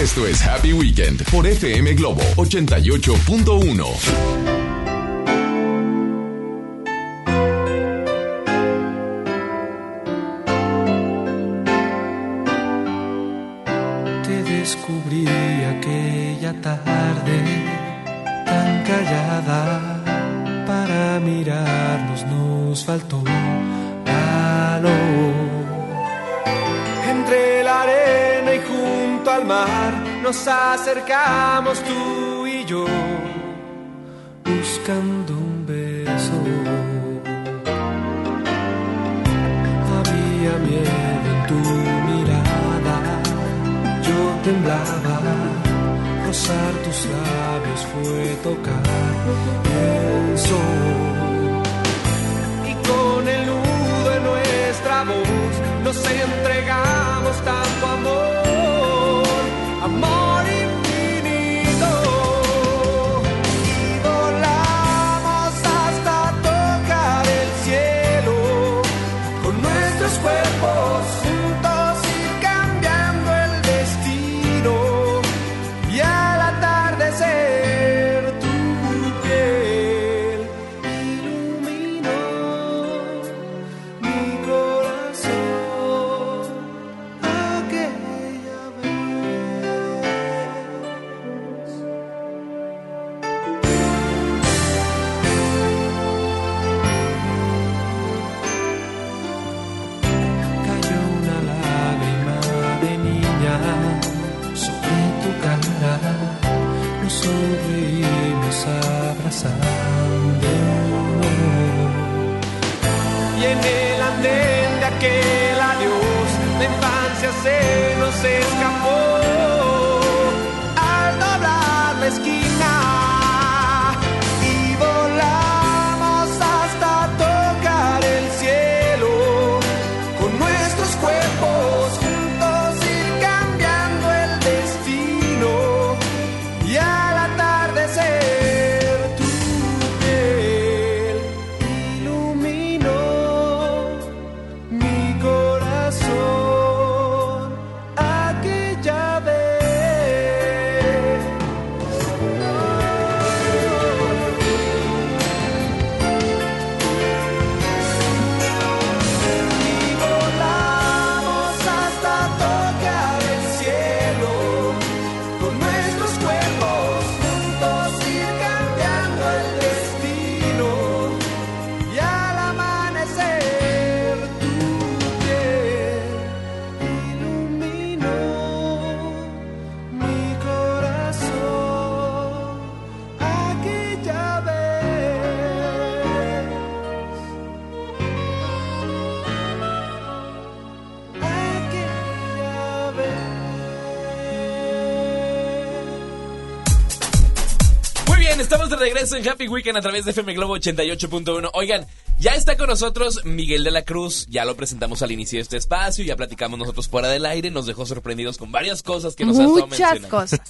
Speaker 6: Esto es Happy Weekend por FM Globo 88.1.
Speaker 23: Te descubrí aquella tarde tan callada. Para mirarnos nos faltó valor. Entre la arena y junto al mar nos acercamos tú y yo buscando un beso. Había miedo en tu mirada, yo temblaba. Rozar tus labios fue tocar el sol. Y con el nudo en nuestra voz nos entregamos tanto amor,
Speaker 1: estamos de regreso en Happy Weekend a través de FM Globo 88.1. Oigan, ya está con nosotros Miguel de la Cruz. Ya lo presentamos al inicio de este espacio, ya platicamos nosotros fuera del aire. Nos dejó sorprendidos con varias cosas que nos ha estado
Speaker 3: Muchas
Speaker 1: mencionando.
Speaker 3: cosas.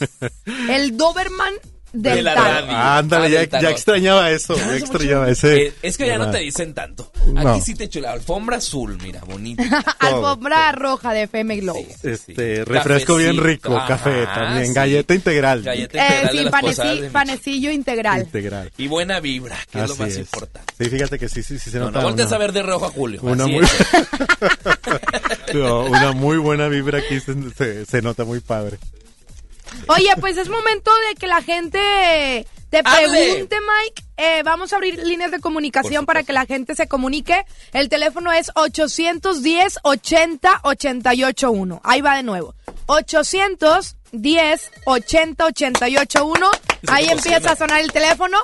Speaker 3: El Doberman del
Speaker 1: De la
Speaker 3: tarot.
Speaker 1: radio.
Speaker 2: Ándale,
Speaker 1: Ah,
Speaker 2: ya, ya extrañaba eso, ya extrañaba ese.
Speaker 1: Eh, es que ya no te dicen tanto.
Speaker 2: No.
Speaker 1: Aquí sí te echo la alfombra azul, mira, bonita. <laughs>
Speaker 3: Alfombra roja de FM Globo.
Speaker 2: Este, refresco bien rico,
Speaker 1: Ajá,
Speaker 2: café también,
Speaker 1: sí.
Speaker 2: galleta integral.
Speaker 1: Galleta
Speaker 3: Eh,
Speaker 1: integral de
Speaker 3: sí,
Speaker 1: las
Speaker 3: paneci- panecillo integral.
Speaker 2: Integral.
Speaker 1: Y buena vibra, que es lo más
Speaker 2: es.
Speaker 1: importante.
Speaker 2: Sí, fíjate que sí, sí, sí se
Speaker 1: No,
Speaker 2: nota.
Speaker 1: no voltees
Speaker 2: una-
Speaker 1: a ver de rojo a Julio.
Speaker 2: Una muy. <laughs> No, una muy buena vibra aquí se, se- se nota muy padre.
Speaker 3: Oye, pues es momento de que la gente te
Speaker 1: Hable.
Speaker 3: pregunte, Mike. Eh, vamos a abrir líneas de comunicación para que la gente se comunique. El teléfono es 810 80 881. Ahí va de nuevo. 810 80 881. Ahí
Speaker 2: cómo
Speaker 3: empieza a sonar el teléfono.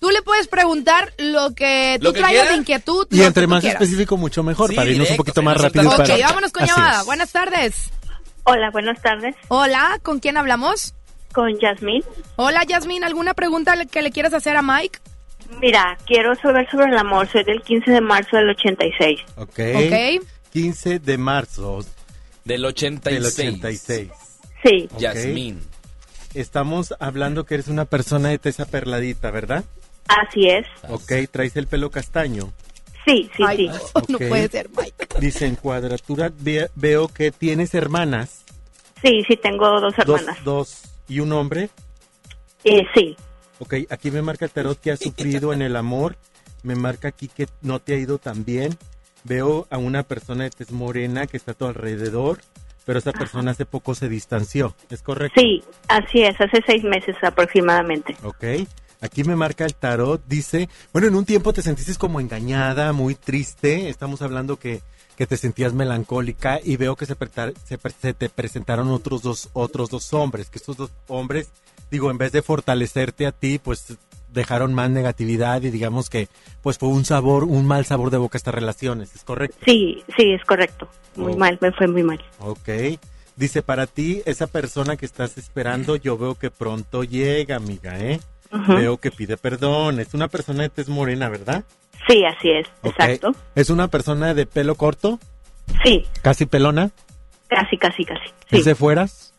Speaker 3: Tú le puedes preguntar lo que tú traigas
Speaker 2: quiera.
Speaker 3: de inquietud.
Speaker 2: Y entre más
Speaker 3: quieras.
Speaker 2: específico, mucho mejor,
Speaker 3: Sí,
Speaker 2: para irnos un poquito más rápido. y
Speaker 3: Ok,
Speaker 2: para...
Speaker 3: vámonos con
Speaker 2: Así
Speaker 3: llamada.
Speaker 2: es.
Speaker 3: Buenas tardes.
Speaker 24: Hola, buenas tardes.
Speaker 3: Hola, ¿con quién hablamos?
Speaker 24: Con Yasmín.
Speaker 3: Hola, Yasmín. ¿Alguna pregunta que le quieras hacer a Mike?
Speaker 24: Mira, quiero saber sobre el amor. Soy del 15 de marzo del 86.
Speaker 2: Ok.
Speaker 3: Ok.
Speaker 2: 15 de marzo
Speaker 1: Del 86.
Speaker 2: del 86.
Speaker 24: Sí.
Speaker 2: Ok.
Speaker 1: Yasmín.
Speaker 2: Estamos hablando que eres una persona de tesa perladita, ¿verdad?
Speaker 24: Así es.
Speaker 2: Ok, traes el pelo castaño.
Speaker 24: Sí, sí, sí. <laughs>
Speaker 3: No puede ser, Mike.
Speaker 2: Dice en cuadratura, ve- veo que tienes hermanas.
Speaker 24: Sí, sí, tengo dos hermanas.
Speaker 2: Dos, dos y un hombre.
Speaker 24: Eh, sí.
Speaker 2: Ok, aquí me marca el tarot que has sufrido en el amor. Me marca aquí que no te ha ido tan bien. Veo a una persona de tez morena que está a tu alrededor, pero esa persona hace poco se distanció. ¿Es correcto?
Speaker 24: Sí, así es. Hace seis meses aproximadamente.
Speaker 2: Ok. Aquí me marca el tarot, dice, bueno, en un tiempo te sentiste como engañada, muy triste, estamos hablando que, que te sentías melancólica y veo que se, se, te presentaron otros dos, otros dos hombres, que estos dos hombres, digo, en vez de fortalecerte a ti, pues dejaron más negatividad y digamos que pues fue un sabor, un mal sabor de boca estas relaciones, ¿es correcto?
Speaker 24: Sí, sí, es correcto. Muy
Speaker 2: Oh.
Speaker 24: mal, me fue muy mal.
Speaker 2: Ok. Dice, para ti, esa persona que estás esperando, yo veo que pronto llega, amiga, ¿eh? Veo que pide perdón. Es una persona de tez morena, ¿verdad?
Speaker 24: Sí, así es. Exacto.
Speaker 2: ¿Es una persona de pelo corto?
Speaker 24: Sí,
Speaker 2: ¿Casi pelona?
Speaker 24: casi, casi, casi.
Speaker 2: ¿Es de fueras?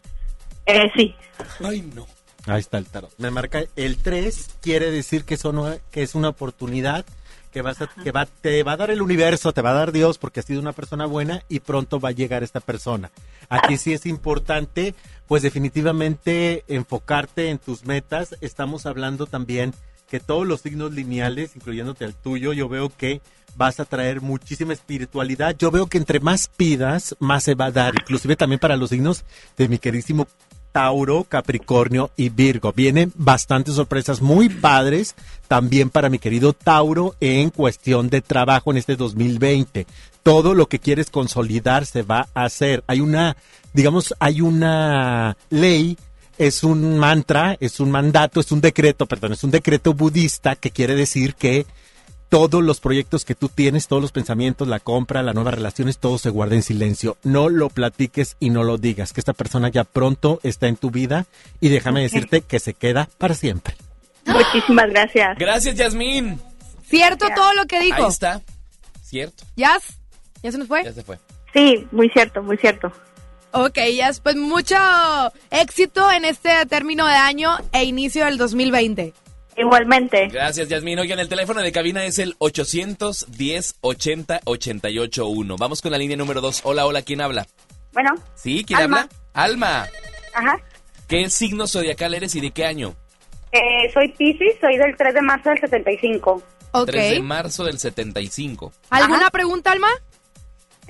Speaker 24: Eh, sí.
Speaker 1: Ay, no.
Speaker 2: Ahí está el tarot. Me marca el 3, quiere decir que, son, que es una oportunidad que, vas a- que va, te va a dar el universo, te va a dar Dios porque has sido una persona buena y pronto va a llegar esta persona. Aquí sí es importante, pues definitivamente enfocarte en tus metas. Estamos hablando también que todos los signos lineales, incluyéndote el tuyo, yo veo que vas a traer muchísima espiritualidad. Yo veo que entre más pidas, más se va a dar. Inclusive también para los signos de mi queridísimo Tauro, Capricornio y Virgo. Vienen bastantes sorpresas muy padres también para mi querido Tauro en cuestión de trabajo en este 2020. Todo lo que quieres consolidar se va a hacer. Hay una, digamos, hay una ley, es un mantra, es un mandato, es un decreto, perdón, es un decreto budista que quiere decir que todos los proyectos que tú tienes, todos los pensamientos, la compra, las nuevas relaciones, todo se guarda en silencio. No lo platiques y no lo digas, que esta persona ya pronto está en tu vida y déjame decirte que se queda para siempre.
Speaker 24: Muchísimas gracias.
Speaker 1: Gracias, Yasmín.
Speaker 3: Cierto todo lo que dijo.
Speaker 1: Ahí está. Cierto.
Speaker 3: ¿Yas? ¿Ya se nos fue?
Speaker 1: Ya se fue.
Speaker 24: Sí, muy cierto, muy cierto.
Speaker 3: Ok, Yas, pues mucho éxito en este término de año e inicio del 2020.
Speaker 24: Igualmente.
Speaker 1: Gracias, Yasmín. Oigan, el teléfono de cabina es el 810 80 881. Vamos con la línea número 2. Hola, hola, ¿quién habla?
Speaker 24: Bueno,
Speaker 1: ¿Sí? ¿Quién
Speaker 24: Alma.
Speaker 1: habla? Alma.
Speaker 24: ajá.
Speaker 1: ¿Qué signo zodiacal eres y de qué año?
Speaker 24: Eh, soy Pisces, soy del 3 de marzo del 75.
Speaker 3: Ok.
Speaker 1: 3 de marzo del 75.
Speaker 3: ¿Alguna pregunta, Alma?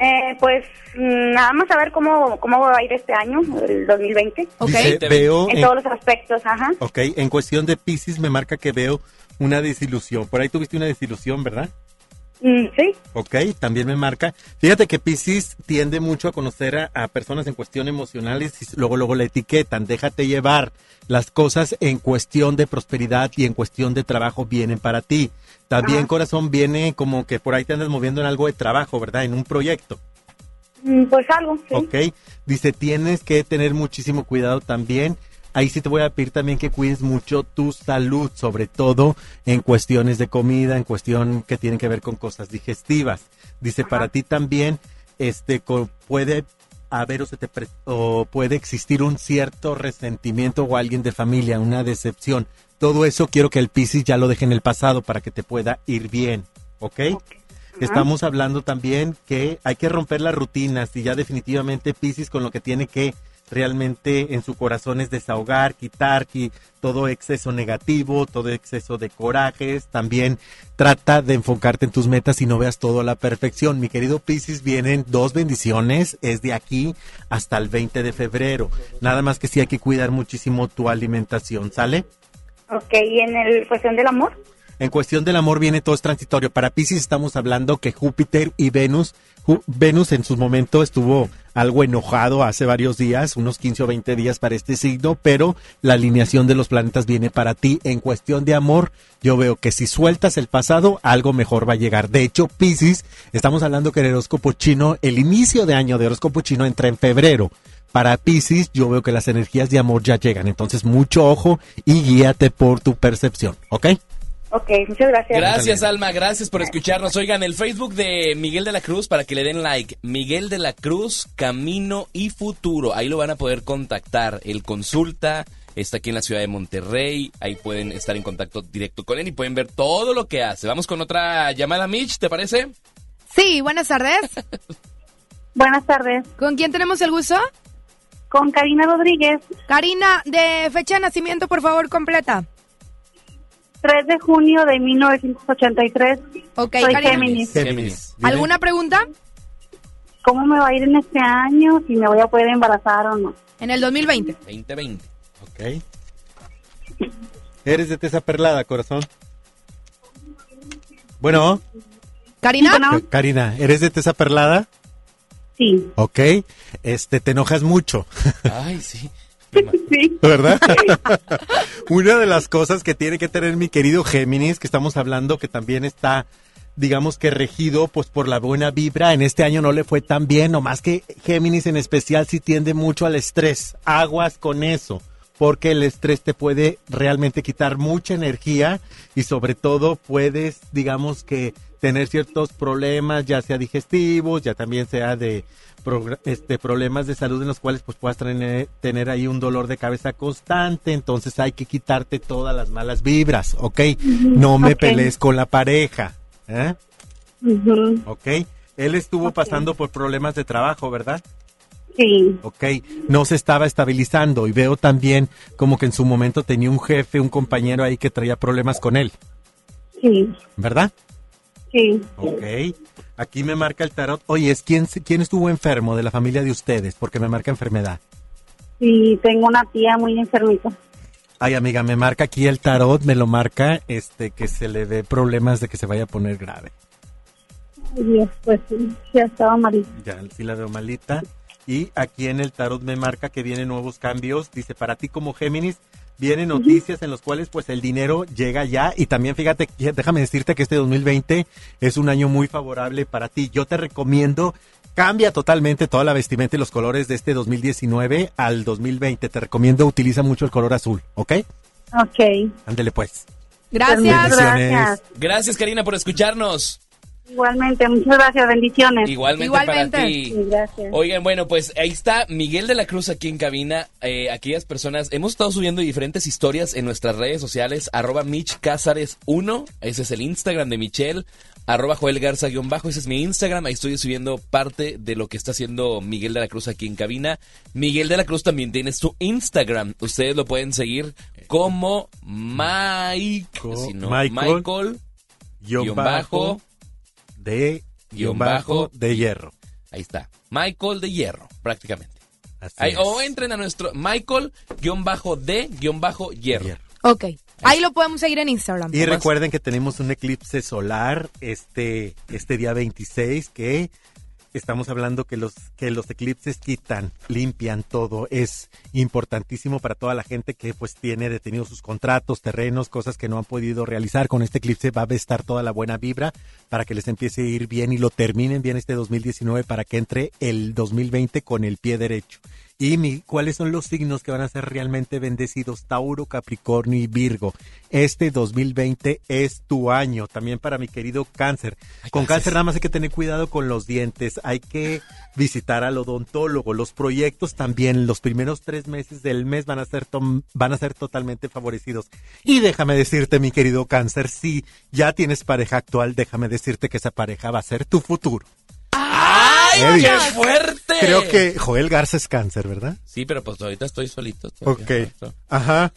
Speaker 24: Eh, pues mm, nada más a ver cómo, cómo va a ir este año, el 2020.
Speaker 2: Dice, veo
Speaker 24: En
Speaker 2: en-
Speaker 24: todos los aspectos, ajá.
Speaker 2: Ok, en cuestión de Pisces me marca que veo una desilusión. Por ahí tuviste una desilusión, ¿verdad?
Speaker 24: Mm, sí,
Speaker 2: Ok, también me marca. Fíjate que Pisces tiende mucho a conocer a, a personas en cuestión emocionales y luego luego la etiquetan. Déjate llevar. Las cosas en cuestión de prosperidad y en cuestión de trabajo vienen para ti. También,
Speaker 24: Ajá.
Speaker 2: corazón, viene como que por ahí te andas moviendo en algo de trabajo, ¿verdad? En un proyecto.
Speaker 24: Mm, pues algo, sí.
Speaker 2: Ok. Dice, tienes que tener muchísimo cuidado también ahí sí te voy a pedir también que cuides mucho tu salud, sobre todo en cuestiones de comida, en cuestión que tienen que ver con cosas digestivas. Dice, para ti también este puede haber o, se te pre- o puede existir un cierto resentimiento o alguien de familia, una decepción. Todo eso quiero que el Piscis ya lo deje en el pasado para que te pueda ir bien, ¿ok? Estamos hablando también que hay que romper las rutinas y ya definitivamente Piscis con lo que tiene que realmente en su corazón es desahogar, quitar qui- todo exceso negativo, todo exceso de corajes. También trata de enfocarte en tus metas y no veas todo a la perfección. Mi querido Piscis, vienen dos bendiciones, es de aquí hasta el 20 de febrero. Nada más que sí hay que cuidar muchísimo tu alimentación, ¿sale?
Speaker 25: Ok, y en el cuestión del amor.
Speaker 2: En cuestión del amor viene todo es transitorio. Para Pisces estamos hablando que Júpiter y Venus, Venus en su momento estuvo algo enojado hace varios días, unos 15 o 20 días para este signo, pero la alineación de los planetas viene para ti. En cuestión de amor, yo veo que si sueltas el pasado, algo mejor va a llegar. De hecho, Pisces, estamos hablando que el horóscopo chino, el inicio de año de horóscopo chino entra en febrero. Para Pisces, yo veo que las energías de amor ya llegan. Entonces, mucho ojo y guíate por tu percepción, ¿ok?
Speaker 25: Ok, muchas gracias.
Speaker 1: Gracias, Alma. Gracias por escucharnos. Oigan, el Facebook de Miguel de la Cruz para que le den like. Miguel de la Cruz, Camino y Futuro. Ahí lo van a poder contactar. El consulta está aquí en la ciudad de Monterrey. Ahí pueden estar en contacto directo con él y pueden ver todo lo que hace. Vamos con otra llamada, Mitch, ¿te parece?
Speaker 3: Sí, buenas tardes. <laughs>
Speaker 25: Buenas tardes.
Speaker 3: ¿Con quién tenemos el gusto?
Speaker 25: Con Karina Rodríguez.
Speaker 3: Karina, de fecha de nacimiento, por favor, completa.
Speaker 25: 3 de junio de 1983.
Speaker 3: Ok,
Speaker 25: Soy
Speaker 3: Karina.
Speaker 25: Géminis.
Speaker 2: Géminis.
Speaker 3: ¿Alguna pregunta?
Speaker 25: ¿Cómo me va a ir en este año? Si me voy a poder embarazar o no.
Speaker 3: En el 2020.
Speaker 1: 2020.
Speaker 2: Ok. Eres de Tesa Perlada, corazón. Bueno,
Speaker 3: ¿Karina?
Speaker 2: Ka- Karina, ¿eres de Tesa Perlada?
Speaker 25: Sí.
Speaker 2: Ok. Este, te enojas mucho,
Speaker 1: Ay, sí.
Speaker 25: Sí.
Speaker 2: ¿verdad? <laughs> Una de las cosas que tiene que tener mi querido Géminis, que estamos hablando que también está, digamos que regido pues por la buena vibra, en este año no le fue tan bien, nomás que Géminis en especial sí tiende mucho al estrés. Aguas con eso. Porque el estrés te puede realmente quitar mucha energía y sobre todo puedes, digamos que, tener ciertos problemas, ya sea digestivos, ya también sea de este, problemas de salud en los cuales pues puedas tener, tener ahí un dolor de cabeza constante, entonces hay que quitarte todas las malas vibras, ¿ok? No me
Speaker 25: ok.
Speaker 2: pelees con la pareja, ¿eh? ¿ok? Él estuvo pasando por problemas de trabajo, ¿verdad?
Speaker 25: Sí.
Speaker 2: Ok, no se estaba estabilizando y veo también como que en su momento tenía un jefe, un compañero ahí que traía problemas con él,
Speaker 25: Sí.
Speaker 2: ¿verdad?
Speaker 25: Sí.
Speaker 2: Ok, aquí me marca el tarot. Oye, ¿es quién, quién estuvo enfermo de la familia de ustedes? Porque me marca enfermedad.
Speaker 25: Sí, tengo una tía muy enfermita.
Speaker 2: Ay, amiga, me marca aquí el tarot, me lo marca, este, que se le ve problemas de que se vaya a poner grave.
Speaker 25: Después sí, ya estaba malita.
Speaker 2: Ya, sí la veo malita. Y aquí en el tarot me marca que vienen nuevos cambios. Dice, para ti como Géminis, vienen noticias en los cuales pues el dinero llega ya. Y también fíjate, que- déjame decirte que este 2020 es un año muy favorable para ti. Yo te recomiendo, cambia totalmente toda la vestimenta y los colores de este 2019 al 2020. Te recomiendo, utiliza mucho el color azul, ¿ok?
Speaker 25: Ok.
Speaker 2: Ándele pues.
Speaker 3: Gracias.
Speaker 25: Gracias.
Speaker 1: Gracias, Karina, por escucharnos.
Speaker 25: Igualmente, muchas gracias, bendiciones.
Speaker 1: Igualmente,
Speaker 3: Igualmente.
Speaker 1: para ti.
Speaker 25: Sí, gracias.
Speaker 1: Oigan, bueno, pues ahí está Miguel de la Cruz aquí en cabina. Eh, aquellas personas, hemos estado subiendo diferentes historias en nuestras redes sociales, arroba Mitch Cázares 1, ese es el Instagram de Michelle, arroba Joel Garza guion bajo, ese es mi Instagram, ahí estoy subiendo parte de lo que está haciendo Miguel de la Cruz aquí en cabina. Miguel de la Cruz también tiene su Instagram, ustedes lo pueden seguir como Mike, si no,
Speaker 2: Michael,
Speaker 1: Michael,
Speaker 2: Guión
Speaker 1: guion
Speaker 2: bajo,
Speaker 1: bajo,
Speaker 2: de
Speaker 1: guion
Speaker 2: guion bajo
Speaker 1: bajo,
Speaker 2: de hierro.
Speaker 1: ahí está, Michael de Hierro, prácticamente.
Speaker 2: Así
Speaker 1: Ahí,
Speaker 2: es.
Speaker 1: o entren a nuestro Michael-D-Hierro.
Speaker 3: Ok. Ahí lo podemos seguir en Instagram.
Speaker 2: Y recuerden que tenemos un eclipse solar este, este día 26 que estamos hablando que los, que los eclipses quitan, limpian todo. Es importantísimo para toda la gente que pues tiene detenidos sus contratos, terrenos, cosas que no han podido realizar. Con este eclipse va a estar toda la buena vibra para que les empiece a ir bien y lo terminen bien este 2019 para que entre el 2020 con el pie derecho. Y mi, cuáles son los signos que van a ser realmente bendecidos, Tauro, Capricornio y Virgo. Este 2020 es tu año, también para mi querido cáncer. Con cáncer nada más hay que tener cuidado con los dientes, hay que visitar al odontólogo. Los proyectos también, los primeros tres meses del mes van a ser, van a ser totalmente favorecidos. Y déjame decirte, mi querido cáncer, si ya tienes pareja actual, déjame decirte que esa pareja va a ser tu futuro.
Speaker 1: ¡Ay,
Speaker 2: Eddie.
Speaker 1: qué fuerte!
Speaker 2: Creo que Joel Garza es cáncer, ¿verdad?
Speaker 1: Sí, pero pues ahorita estoy solito.
Speaker 2: Ok. Ajá.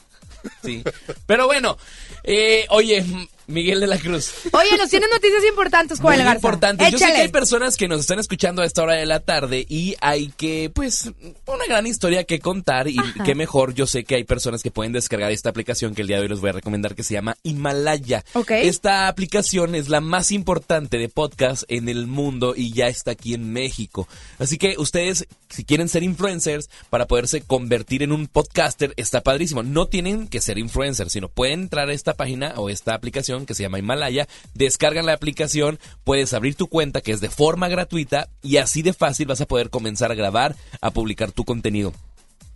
Speaker 1: Sí. Pero bueno, eh, oye, Miguel de la Cruz.
Speaker 3: Oye, nos tienes noticias importantes, Joel Garza.
Speaker 1: importante. Yo sé
Speaker 3: Échale.
Speaker 1: que hay personas que nos están escuchando a esta hora de la tarde y hay que, pues, una gran historia que contar y
Speaker 3: Ajá.
Speaker 1: qué mejor. Yo sé que hay personas que pueden descargar esta aplicación que el día de hoy les voy a recomendar que se llama Himalaya.
Speaker 3: Ok.
Speaker 1: Esta aplicación es la más importante de podcast en el mundo y ya está aquí en México. Así que ustedes, si quieren ser influencers para poderse convertir en un podcaster, está padrísimo. No tienen que ser influencers, sino pueden entrar a esta página o esta aplicación que se llama Himalaya, descargan la aplicación, puedes abrir tu cuenta que es de forma gratuita y así de fácil vas a poder comenzar a grabar, a publicar tu contenido.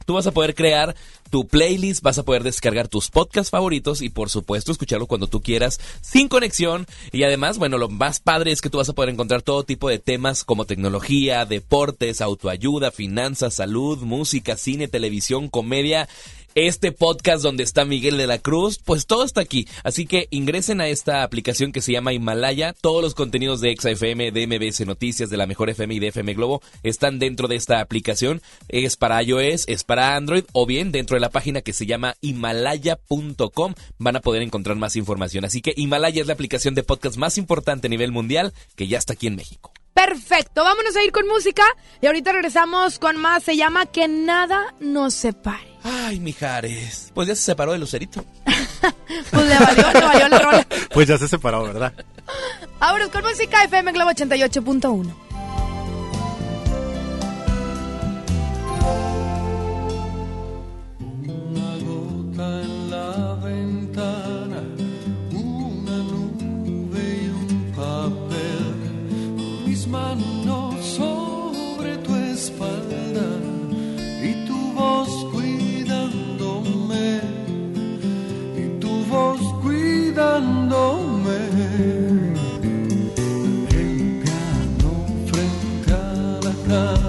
Speaker 1: Tú vas a poder crear tu playlist, vas a poder descargar tus podcasts favoritos y por supuesto escucharlo cuando tú quieras sin conexión. Y además, bueno, lo más padre es que tú vas a poder encontrar todo tipo de temas como tecnología, deportes, autoayuda, finanzas, salud, música, cine, televisión, comedia. Este podcast donde está Miguel de la Cruz, pues todo está aquí. Así que ingresen a esta aplicación que se llama Himalaya. Todos los contenidos de ExaFM, de MBS Noticias, de la Mejor FM y de FM Globo están dentro de esta aplicación. Es para iOS, es para Android o bien dentro de la página que se llama himalaya.com van a poder encontrar más información. Así que Himalaya es la aplicación de podcast más importante a nivel mundial que ya está aquí en México.
Speaker 3: Perfecto, vámonos a ir con música y ahorita regresamos con más. Se llama Que nada nos separe.
Speaker 1: Ay, Mijares. Pues ya se separó de Lucerito. <laughs>
Speaker 3: Pues le valió, le valió la rola. <laughs>
Speaker 2: Pues ya se separó, ¿verdad?
Speaker 3: Vámonos con música FM Globo 88.1.
Speaker 26: gota en la ventana, una nube y un papel, mis manos sobre tu espalda y tu voz voz cuidándome. El piano frente a la cama,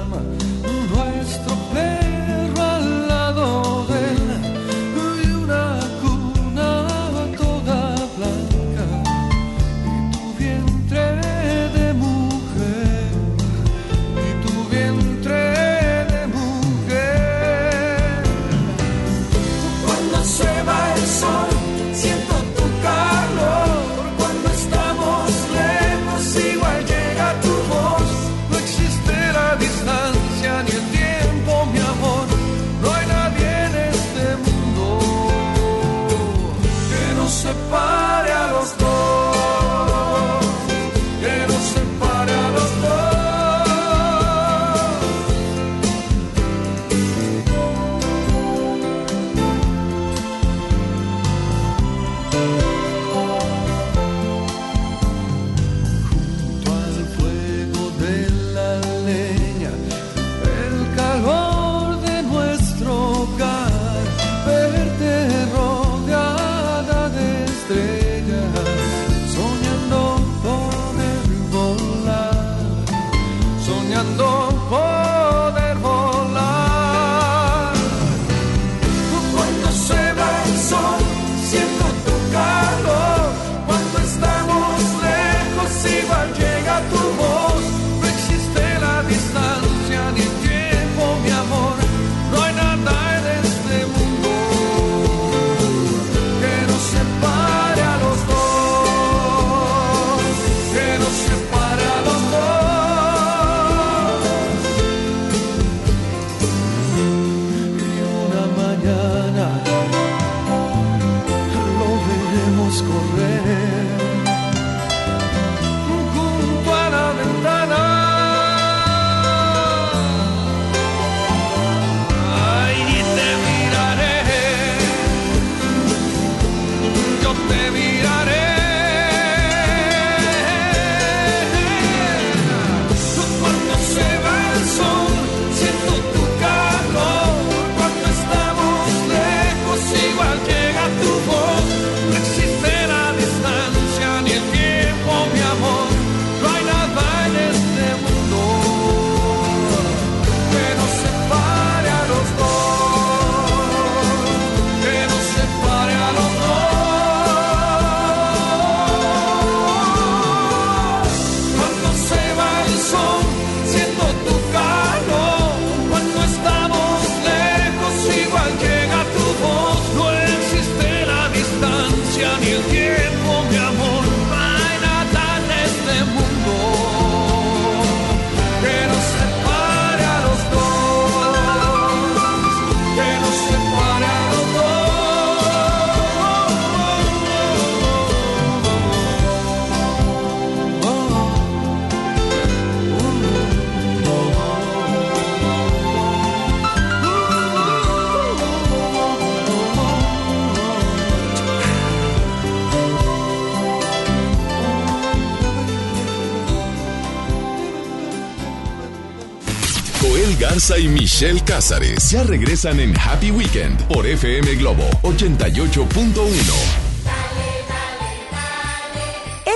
Speaker 6: Michelle Cázares ya regresan en Happy Weekend por FM Globo 88.1.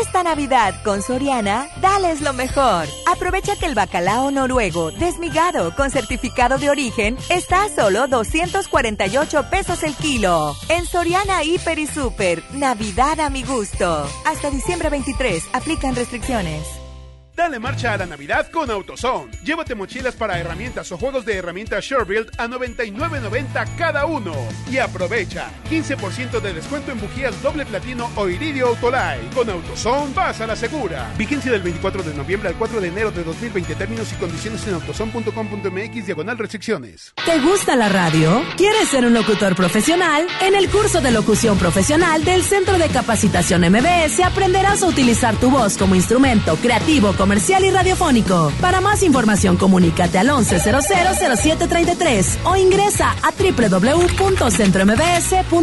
Speaker 19: Esta Navidad con Soriana, dales lo mejor. Aprovecha que el bacalao noruego desmigado con certificado de origen está a solo 248 pesos el kilo. En Soriana Hiper y Super, Navidad a mi gusto. Hasta diciembre 23, aplican restricciones.
Speaker 21: Dale marcha a la Navidad con AutoZone. Llévate mochilas para herramientas o juegos de herramientas Sherbuild a 99.90 cada uno. Y aprovecha 15% de descuento en bujías doble platino o iridio Autolite. Con AutoZone vas a la segura. Vigencia del 24 de noviembre al 4 de enero de 2020. Términos y condiciones en autozone.com.mx diagonal restricciones.
Speaker 27: ¿Te gusta la radio? ¿Quieres ser un locutor profesional? En el curso de locución profesional del Centro de Capacitación MBS aprenderás a utilizar tu voz como instrumento creativo comercial y radiofónico. Para más información, comunícate al 11000733 o ingresa a www.centrombs.com.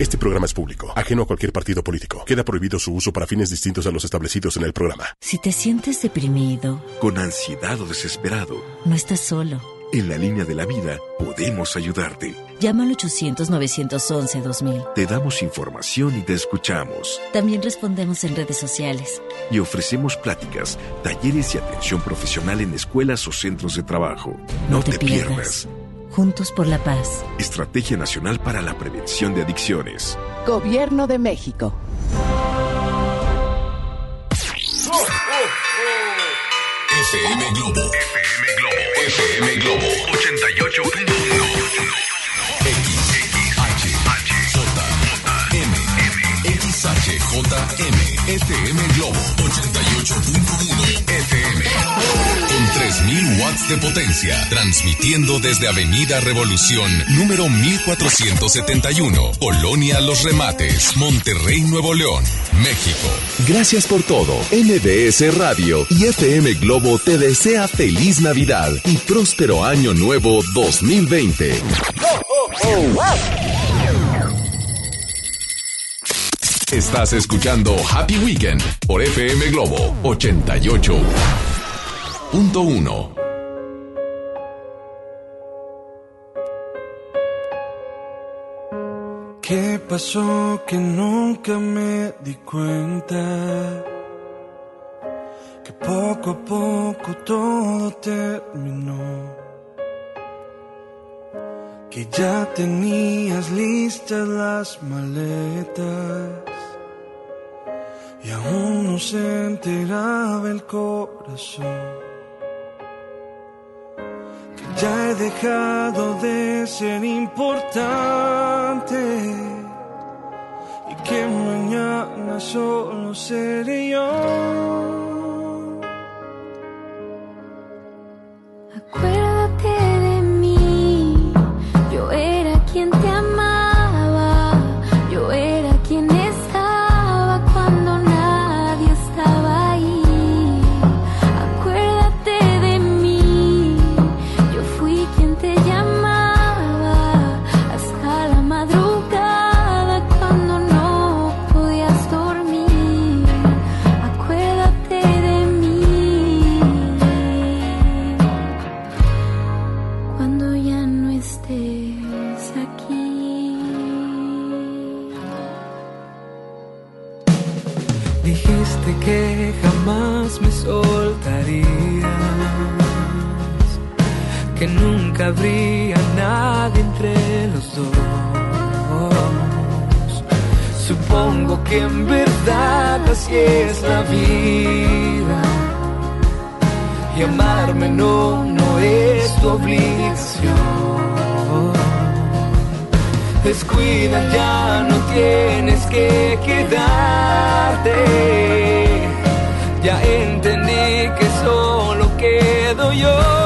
Speaker 28: Este programa es público, ajeno a cualquier partido político. Queda prohibido su uso para fines distintos a los establecidos en el programa.
Speaker 22: Si te sientes deprimido,
Speaker 28: Con ansiedad o desesperado,
Speaker 22: no estás solo.
Speaker 28: en la línea de la vida podemos ayudarte.
Speaker 22: Llama al 800-911-2000.
Speaker 28: Te damos información y te escuchamos.
Speaker 22: También respondemos en redes sociales.
Speaker 28: Y ofrecemos pláticas, talleres y atención profesional en escuelas o centros de trabajo. No, te, pierdas.
Speaker 22: Juntos por la paz.
Speaker 28: Estrategia Nacional para la Prevención de Adicciones.
Speaker 20: Gobierno de México.
Speaker 6: FM Globo. FM Globo. FM Globo. 88.1. XHJM. FM Globo 88.1 FM. Con 3000 watts de potencia, transmitiendo desde Avenida Revolución, número 1471, Colonia Los Remates, Monterrey, Nuevo León, México.
Speaker 29: Gracias por todo. MBS Radio y FM Globo te desea feliz Navidad y próspero año nuevo 2020.
Speaker 6: Estás escuchando Happy Weekend por FM Globo 88.1.
Speaker 26: ¿Qué pasó que nunca me di cuenta? Que poco a poco todo terminó. Que ya tenías listas las maletas. Y aún no se enteraba el corazón. Ya he dejado de ser importante. Y que mañana solo seré yo.
Speaker 5: Acuérdate de mí, yo era quien te amaba,
Speaker 26: habría nadie entre los dos. supongo que en verdad así es la vida. Y amarme no, no es tu obligación. Descuida, ya no tienes que quedarte. Ya entendí que solo quedo yo.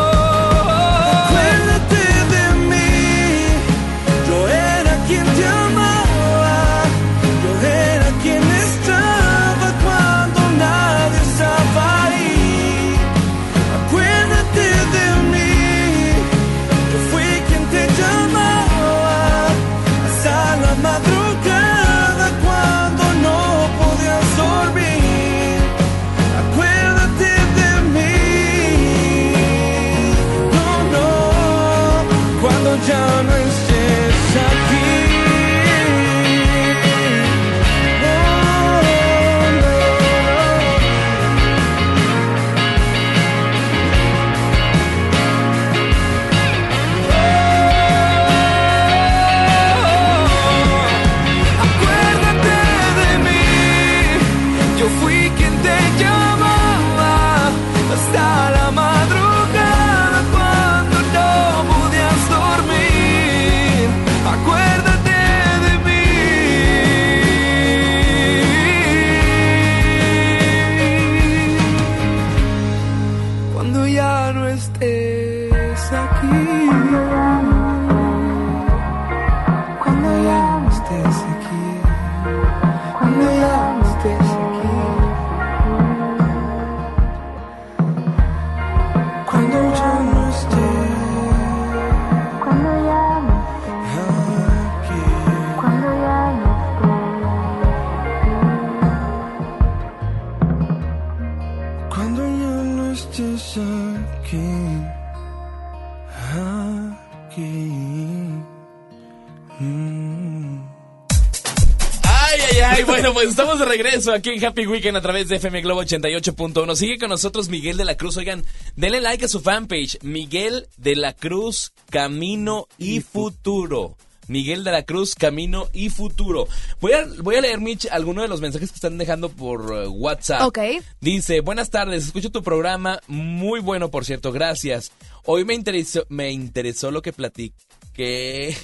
Speaker 1: Regreso aquí en Happy Weekend a través de FM Globo 88.1. Sigue con nosotros Miguel de la Cruz. Oigan, denle like a su fanpage. Miguel de la Cruz, Camino y Futuro. Miguel de la Cruz, Camino y Futuro. Voy a, voy a leer, Mitch, algunos de los mensajes que están dejando por eh, WhatsApp.
Speaker 3: Ok.
Speaker 1: Dice, buenas tardes, escucho tu programa, muy bueno por cierto, gracias. Hoy me interesó, me interesó lo que platiqué. ¿Qué?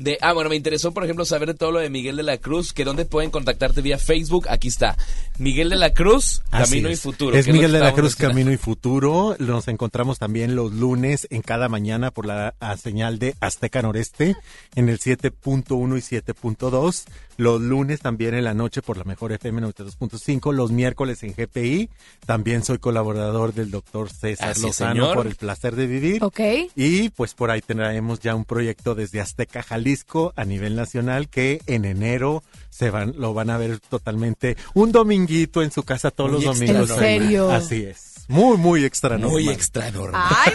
Speaker 1: De, ah, bueno, me interesó, por ejemplo, saber de todo lo de Miguel de la Cruz, que dónde pueden contactarte vía Facebook. Aquí está. Miguel de la Cruz,
Speaker 2: Así
Speaker 1: Camino
Speaker 2: es.
Speaker 1: y Futuro.
Speaker 2: Es Miguel de la Cruz,
Speaker 1: mencionando.
Speaker 2: Camino y Futuro. Nos encontramos también los lunes en cada mañana por la señal de Azteca Noreste en el 7.1 y 7.2. Los lunes también en la noche por la mejor FM 92.5. Los miércoles en GPI. También soy colaborador del doctor César
Speaker 1: Así
Speaker 2: Lozano
Speaker 1: señor.
Speaker 2: por el placer de vivir.
Speaker 3: Ok.
Speaker 2: Y pues por ahí tendremos ya un proyecto desde Azteca, Jalisco, a nivel nacional, que en enero se van, lo van a ver totalmente un dominguito en su casa todos
Speaker 1: Muy
Speaker 2: los domingos.
Speaker 1: ¿En serio?
Speaker 2: Así es. Muy, muy extra normal.
Speaker 1: Muy extra normal.
Speaker 3: ¡Ay,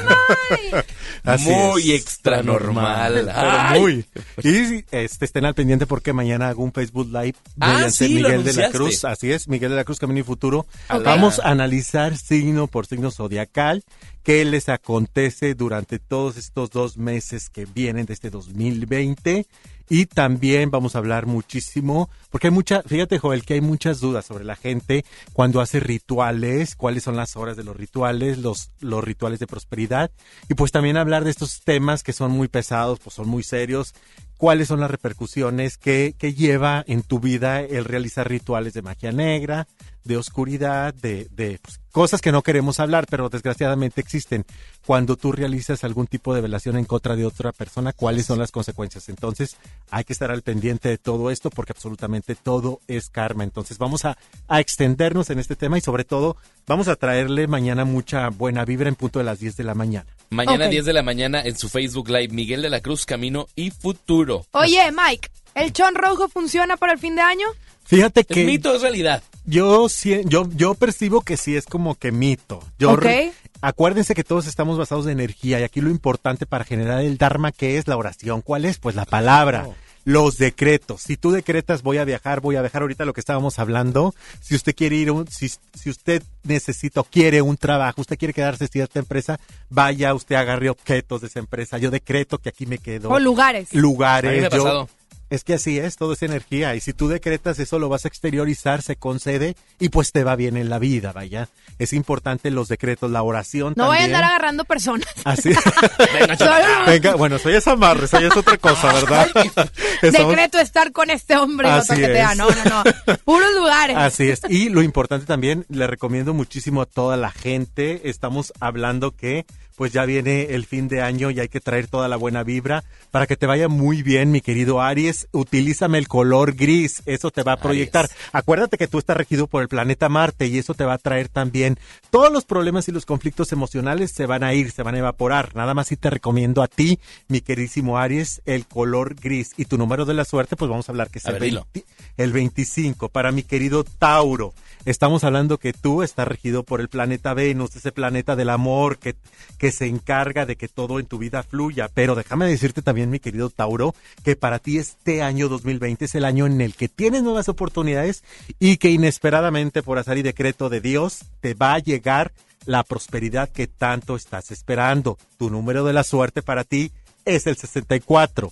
Speaker 3: <laughs>
Speaker 2: Así
Speaker 1: Muy
Speaker 2: es,
Speaker 1: extra normal.
Speaker 2: Pero muy. Y este, estén al pendiente porque mañana hago un Facebook Live
Speaker 1: Ah, sí, lo
Speaker 2: Miguel de la. Cruz. Así es, Miguel de la Cruz, Camino y Futuro. Vamos a analizar signo por signo zodiacal qué les acontece durante todos estos dos meses que vienen de este 2020. Y también vamos a hablar muchísimo, porque hay mucha, fíjate Joel, que hay muchas dudas sobre la gente cuando hace rituales, cuáles son las horas de los rituales, los, los rituales de prosperidad. Y pues también hablar de estos temas que son muy pesados, pues son muy serios. ¿Cuáles son las repercusiones que, que lleva en tu vida el realizar rituales de magia negra, de oscuridad, de, de pues, cosas que no queremos hablar, pero desgraciadamente existen. Cuando tú realizas algún tipo de velación en contra de otra persona, ¿cuáles son las consecuencias? Entonces, hay que estar al pendiente de todo esto porque absolutamente todo es karma. Entonces, vamos a, a extendernos en este tema y sobre todo, vamos a traerle mañana mucha buena vibra en punto de las 10 de la mañana.
Speaker 1: Mañana
Speaker 3: Ok.
Speaker 1: 10 de la mañana en su Facebook Live, Miguel de la Cruz, Camino y Futuro.
Speaker 3: Oye, Mike, ¿el chon rojo funciona para el fin de año?
Speaker 2: Fíjate
Speaker 1: ¿Es
Speaker 2: que
Speaker 1: mito o es realidad?
Speaker 2: yo, sí- yo, yo percibo que sí es como que mito. Yo
Speaker 3: Ok.
Speaker 2: re- acuérdense que todos estamos basados de energía y aquí lo importante para generar el Dharma, que es la oración? ¿Cuál es? Pues la palabra. Los decretos. Si tú decretas voy a viajar, voy a viajar ahorita lo que estábamos hablando. Si usted quiere ir, a un- si, si usted necesita o quiere un trabajo, usted quiere quedarse en cierta empresa, vaya, usted agarre objetos de esa empresa. Yo decreto que aquí me quedo.
Speaker 3: O lugares.
Speaker 1: A mí me
Speaker 2: Lugares.
Speaker 1: ha
Speaker 2: yo-
Speaker 1: pasado.
Speaker 2: Es que así es, todo es energía. Y si tú decretas eso, lo vas a exteriorizar, se concede y pues te va bien en la vida, vaya. Es importante los decretos, la oración
Speaker 3: No voy a andar agarrando personas.
Speaker 2: Así. <laughs>
Speaker 3: Solo
Speaker 2: Venga, bueno, soy esa amarre, soy es otra cosa, ¿verdad? <laughs> <laughs> Estamos-
Speaker 3: decreto estar con este hombre
Speaker 2: Así
Speaker 3: toquetea.
Speaker 2: es.
Speaker 3: No, no, no. Puros lugares.
Speaker 2: Así es. Y lo importante también, le recomiendo muchísimo a toda la gente. Estamos hablando que pues ya viene el fin de año y hay que traer toda la buena vibra para que te vaya muy bien, mi querido Aries. Utilízame el color gris, eso te va a proyectar. Acuérdate que tú estás regido por el planeta Marte y eso te va a traer también todos los problemas y los conflictos emocionales se van a ir, se van a evaporar. Nada más si te recomiendo a ti, mi queridísimo Aries, el color gris y tu número de la suerte, pues vamos a hablar que es el
Speaker 1: ver, dilo.
Speaker 2: 20 el 25. Para mi querido Tauro, estamos hablando que tú estás regido por el planeta Venus, ese planeta del amor que, que se encarga de que todo en tu vida fluya. Pero déjame decirte también, mi querido Tauro, que para ti este año 2020 es el año en el que tienes nuevas oportunidades y que inesperadamente por azar y decreto de Dios te va a llegar la prosperidad que tanto estás esperando. Tu número de la suerte para ti es el 64.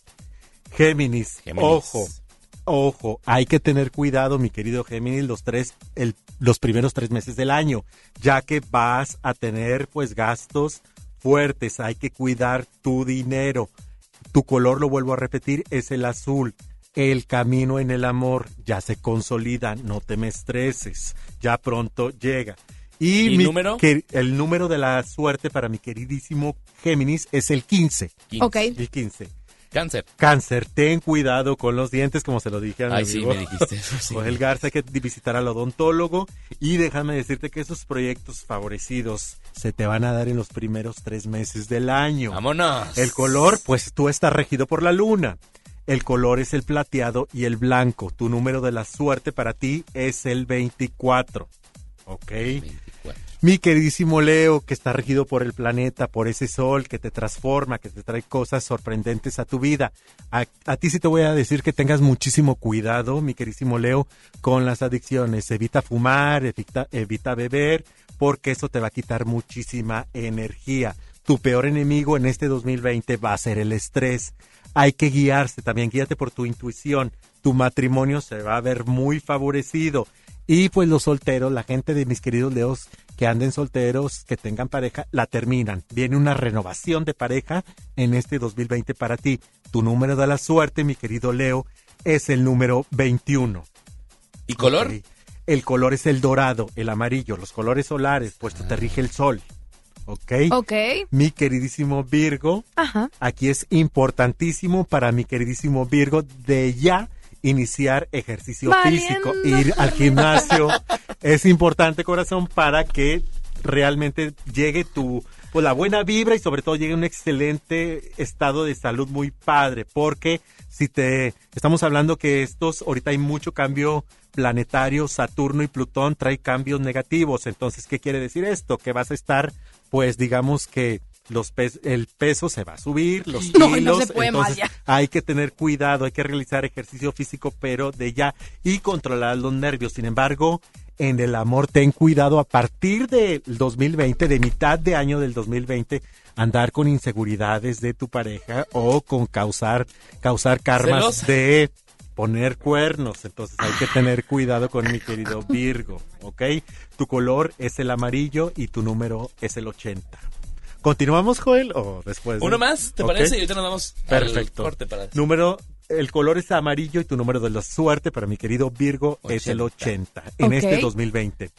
Speaker 2: Géminis,
Speaker 1: Géminis.
Speaker 2: ojo, ojo, hay que tener cuidado, mi querido Géminis, los tres, el, los primeros tres meses del año, ya que vas a tener pues gastos fuertes, hay que cuidar tu dinero. Tu color, lo vuelvo a repetir, es el azul. El camino en el amor ya se consolida, no te me estreses, ya pronto llega. Y,
Speaker 1: ¿Y
Speaker 2: mi
Speaker 1: número?
Speaker 2: que- el número de la suerte para mi queridísimo Géminis es el 15.
Speaker 1: 15.
Speaker 3: Ok.
Speaker 2: El 15.
Speaker 1: Cáncer.
Speaker 2: Cáncer, ten cuidado con los dientes, como se lo dije a mi
Speaker 1: Ay, sí,
Speaker 2: amigo
Speaker 1: me dijiste eso, sí.
Speaker 2: Joel Garza, hay que visitar al odontólogo y déjame decirte que esos proyectos favorecidos se te van a dar en los primeros tres meses del año.
Speaker 1: Vámonos.
Speaker 2: El color, pues tú estás regido por la luna. El color es el plateado y el blanco. Tu número de la suerte para ti es el 24. Ok. Mi queridísimo Leo, que está regido por el planeta, por ese sol que te transforma, que te trae cosas sorprendentes a tu vida. A, ti sí te voy a decir que tengas muchísimo cuidado, mi queridísimo Leo, con las adicciones. Evita fumar, evita, evita beber, porque eso te va a quitar muchísima energía. Tu peor enemigo en este 2020 va a ser el estrés. Hay que guiarse también, guíate por tu intuición. Tu matrimonio se va a ver muy favorecido. Y pues los solteros, la gente de mis queridos Leos que anden solteros, que tengan pareja, la terminan. Viene una renovación de pareja en este 2020 para ti. Tu número de la suerte, mi querido Leo, es el número 21.
Speaker 1: ¿Y color?
Speaker 2: El color es el dorado, el amarillo, los colores solares, puesto te rige el sol. ¿Ok?
Speaker 3: Ok.
Speaker 2: Mi queridísimo Virgo,
Speaker 3: Ajá.
Speaker 2: aquí es importantísimo para mi queridísimo Virgo de ya iniciar ejercicio
Speaker 3: Valiendo.
Speaker 2: físico, ir al gimnasio. es importante, corazón, para que realmente llegue tu pues la buena vibra y sobre todo llegue un excelente estado de salud muy padre, porque si te estamos hablando que estos ahorita hay mucho cambio planetario, Saturno y Plutón trae cambios negativos, entonces ¿qué quiere decir esto? Que vas a estar pues digamos que los pes- el peso se va a subir, los <laughs>
Speaker 3: No, no
Speaker 2: kilos,
Speaker 3: se puede más
Speaker 2: entonces
Speaker 3: ya.
Speaker 2: hay que tener cuidado, hay que realizar ejercicio físico, pero de ya y controlar los nervios. Sin embargo, en el amor ten cuidado a partir del 2020, de mitad de año del 2020, andar con inseguridades de tu pareja o con causar causar karmas de poner cuernos. Entonces hay que tener cuidado con mi querido <laughs> Virgo, ¿ok? Tu color es el amarillo y tu número es el 80. ¿Continuamos, Joel? ¿O después? de-
Speaker 1: ¿Uno más? ¿Te
Speaker 2: Ok.
Speaker 1: parece? Y ahorita nos vamos al
Speaker 2: Perfecto.
Speaker 1: corte para...
Speaker 2: Número, el color es amarillo y tu número de la suerte para mi querido Virgo es el 80 en
Speaker 3: Ok.
Speaker 2: este 2020.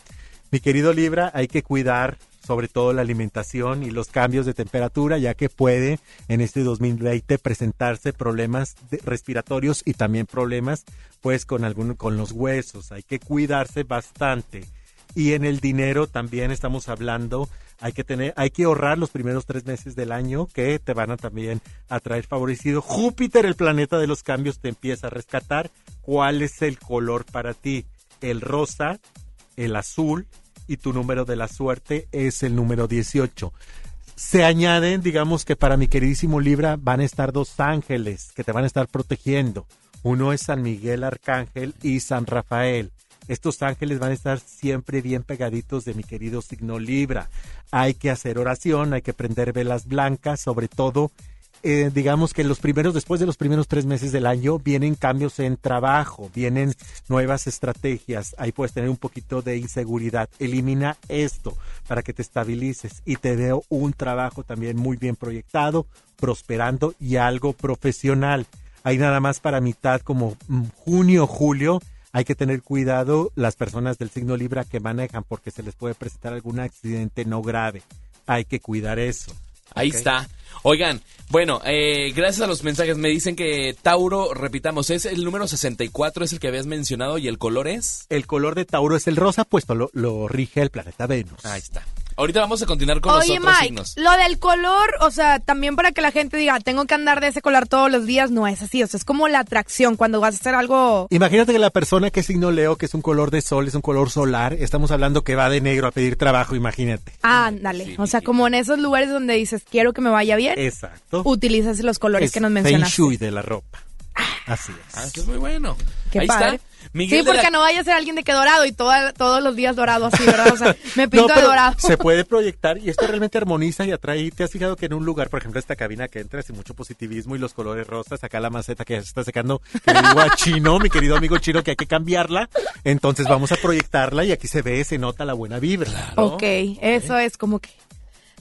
Speaker 2: Mi querido Libra, hay que cuidar sobre todo la alimentación y los cambios de temperatura, ya que puede en este 2020 presentarse problemas de- respiratorios y también problemas pues con algún, con los huesos. Hay que cuidarse bastante. Y en el dinero también estamos hablando, hay que tener, hay que ahorrar los primeros tres meses del año que te van a también a traer favorecido. Júpiter, el planeta de los cambios, te empieza a rescatar. ¿Cuál es el color para ti? El rosa, el azul y tu número de la suerte es el número 18. Se añaden, digamos que para mi queridísimo Libra van a estar dos ángeles que te van a estar protegiendo. Uno es San Miguel Arcángel y San Rafael. Estos ángeles van a estar siempre bien pegaditos de mi querido signo Libra. Hay que hacer oración, hay que prender velas blancas, sobre todo eh, digamos que los primeros, después de los primeros tres meses del año, vienen cambios en trabajo, vienen nuevas estrategias. Ahí puedes tener un poquito de inseguridad. Elimina esto para que te estabilices y te veo un trabajo también muy bien proyectado, prosperando y algo profesional. Ahí nada más para mitad, como mm, junio, julio, hay que tener cuidado las personas del signo Libra que manejan porque se les puede presentar algún accidente no grave. Hay que cuidar eso.
Speaker 1: Ahí está. Oigan, bueno, eh, gracias a los mensajes me dicen que Tauro, repitamos, es el número 64, es el que habías mencionado y el color es...
Speaker 2: El color de Tauro es el rosa, puesto lo, lo rige el planeta Venus.
Speaker 1: Ahí está. Ahorita vamos a continuar con
Speaker 3: Oye,
Speaker 1: los otros
Speaker 3: Mike,
Speaker 1: signos.
Speaker 3: lo del color, o sea, también para que la gente diga, tengo que andar de ese color todos los días, no es así. O sea, es como la atracción cuando vas a hacer algo.
Speaker 2: Imagínate que la persona que es signo Leo, que es un color de sol, es un color solar, estamos hablando que va de negro a pedir trabajo, imagínate.
Speaker 3: Ándale. o sea, como en esos lugares donde dices, quiero que me vaya bien,
Speaker 2: Exacto.
Speaker 3: utilizas los colores
Speaker 2: Es
Speaker 3: que nos
Speaker 2: Feng
Speaker 3: mencionaste.
Speaker 2: Shui de la ropa. Así es.
Speaker 1: Ah, eso es muy bueno.
Speaker 3: Qué
Speaker 1: Ahí
Speaker 3: padre.
Speaker 1: está. Miguel
Speaker 3: sí, porque
Speaker 1: la-
Speaker 3: no vaya a ser alguien de que dorado y toda- todos los días dorado así, ¿verdad? O sea, <laughs> me pinto
Speaker 2: No,
Speaker 3: de dorado.
Speaker 2: Se puede <laughs> proyectar y esto realmente armoniza y atrae. ¿Te has fijado que en un lugar, por ejemplo, esta cabina que entras y mucho positivismo y los colores rosas, acá la maceta que ya se está secando, que digo a <laughs> Chino, mi querido amigo Chino, que hay que cambiarla. Entonces vamos a proyectarla y aquí se ve, se nota la buena vibra.
Speaker 3: Ok, eso es como que.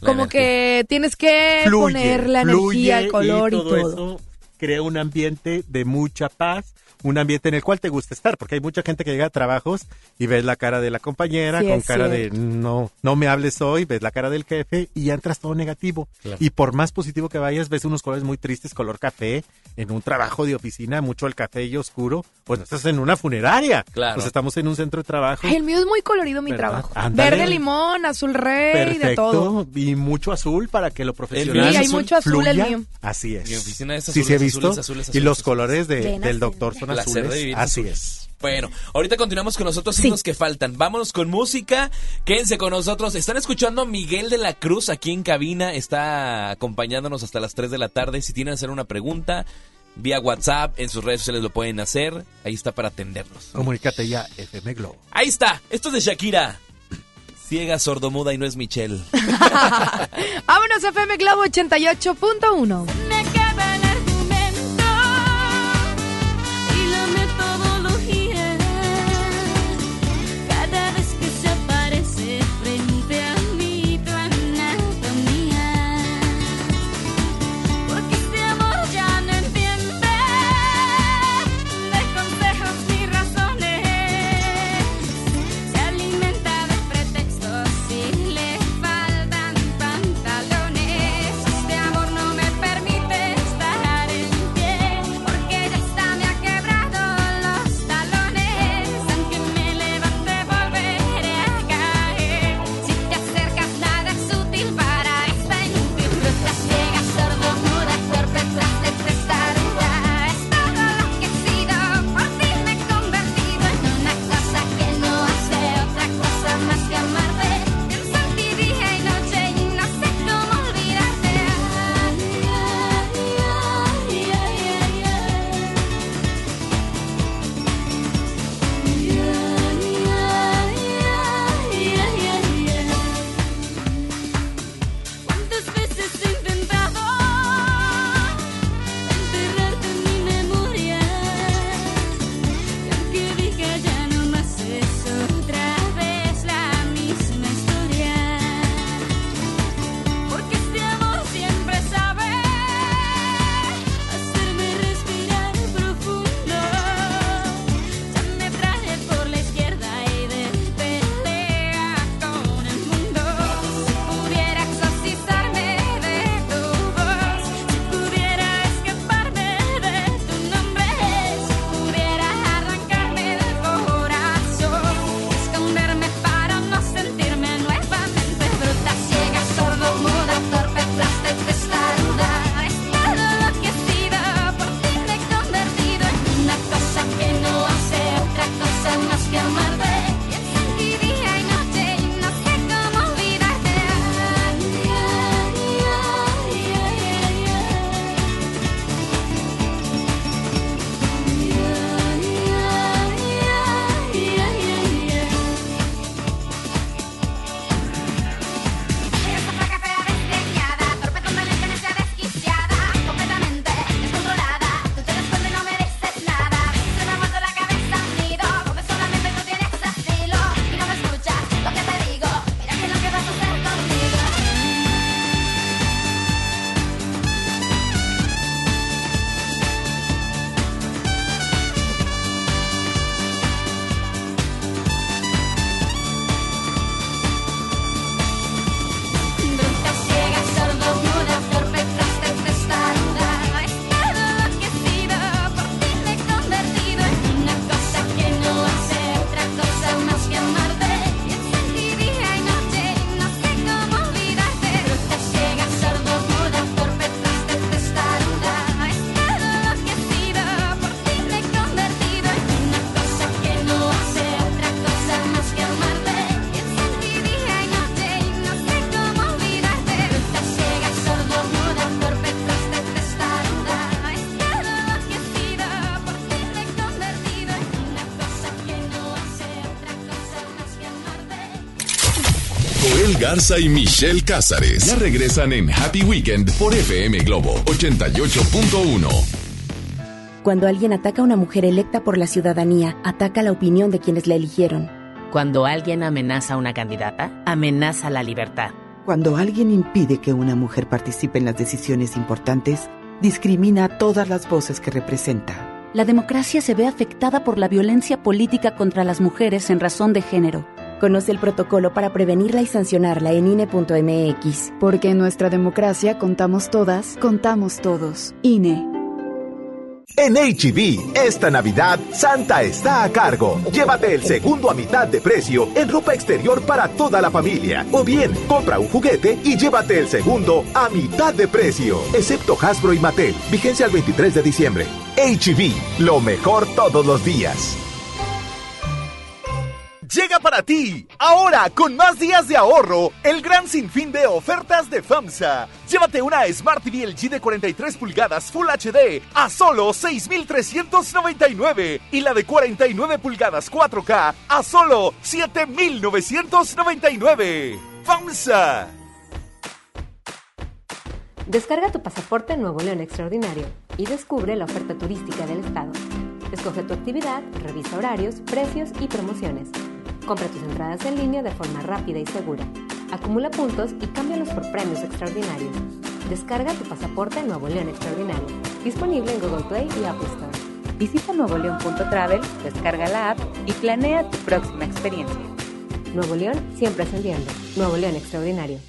Speaker 3: Como que tienes que
Speaker 2: Fluye,
Speaker 3: poner la energía, el color y todo.
Speaker 2: eso crea un ambiente de mucha paz, un ambiente en el cual te gusta estar, porque hay mucha gente que llega a trabajos y ves la cara de la compañera
Speaker 3: Sí,
Speaker 2: con cara de no, no me hables hoy, ves la cara del jefe y ya entras todo negativo.
Speaker 1: Claro.
Speaker 2: Y por más positivo que vayas, ves unos colores muy tristes, color café, en un trabajo de oficina, mucho el café y oscuro. Pues no estás en una funeraria.
Speaker 1: Claro.
Speaker 2: Pues estamos en un centro de trabajo.
Speaker 3: Ay, el mío es muy colorido mi
Speaker 2: ¿Verdad?
Speaker 3: trabajo. Verde limón, azul rey, de todo.
Speaker 2: Perfecto. Y mucho azul para que lo profesional
Speaker 1: es
Speaker 3: Sí, hay mucho azul el mío.
Speaker 2: Así es.
Speaker 1: Mi oficina es
Speaker 2: sí, sí he
Speaker 1: azules,
Speaker 2: visto.
Speaker 1: azules, azules,
Speaker 2: y los
Speaker 1: azules.
Speaker 2: colores de- del
Speaker 3: azul.
Speaker 2: doctor son
Speaker 1: Placer de
Speaker 2: azules.
Speaker 1: vivir
Speaker 2: Así
Speaker 1: azules.
Speaker 2: es.
Speaker 1: Bueno, ahorita continuamos con los otros signos que faltan. Vámonos con música. Quédense con nosotros. Están escuchando a Miguel de la Cruz aquí en cabina. Está acompañándonos hasta las 3 de la tarde. Si tienen que hacer una pregunta, vía WhatsApp, en sus redes sociales lo pueden hacer. Ahí está para atenderlos.
Speaker 2: Comunícate ya, FM Globo.
Speaker 1: Ahí está. Esto es de Shakira. Ciega, sordomuda y no es Michelle. <laughs>
Speaker 3: Vámonos FM Globo 88.1.
Speaker 30: Y
Speaker 31: Michelle Cázares ya regresan en Happy Weekend por FM Globo 88.1.
Speaker 32: Cuando alguien ataca a una mujer electa por la ciudadanía, ataca la opinión de quienes la eligieron.
Speaker 33: Cuando alguien amenaza a una candidata, amenaza la libertad.
Speaker 34: Cuando alguien impide que una mujer participe en las decisiones importantes, discrimina a todas las voces que representa.
Speaker 32: La democracia se ve afectada por la violencia política contra las mujeres en razón de género. Conoce el protocolo para prevenirla y sancionarla en INE.mx.
Speaker 35: Porque en nuestra democracia contamos todas, contamos todos. INE.
Speaker 36: En HB, esta Navidad, Santa está a cargo. Llévate el segundo a mitad de precio en ropa exterior para toda la familia. O bien, compra un juguete y llévate el segundo a mitad de precio. Excepto Hasbro y Mattel. Vigencia al 23 de diciembre. HB, lo mejor todos los días.
Speaker 18: Llega para ti, ahora con más días de ahorro, el gran sinfín de ofertas de FAMSA. Llévate una Smart TV LG de 43 pulgadas Full HD a solo 6,399 y la de 49 pulgadas 4K a solo 7,999. FAMSA.
Speaker 37: Descarga tu pasaporte Nuevo León Extraordinario y descubre la oferta turística del estado. Escoge tu actividad, revisa horarios, precios y promociones. Compra tus entradas en línea de forma rápida y segura. Acumula puntos y cámbialos por premios extraordinarios. Descarga tu pasaporte Nuevo León Extraordinario. Disponible en Google Play y Apple Store. Visita nuevoleón.travel, descarga la app y planea tu próxima experiencia. Nuevo León siempre ascendiendo. Nuevo León Extraordinario.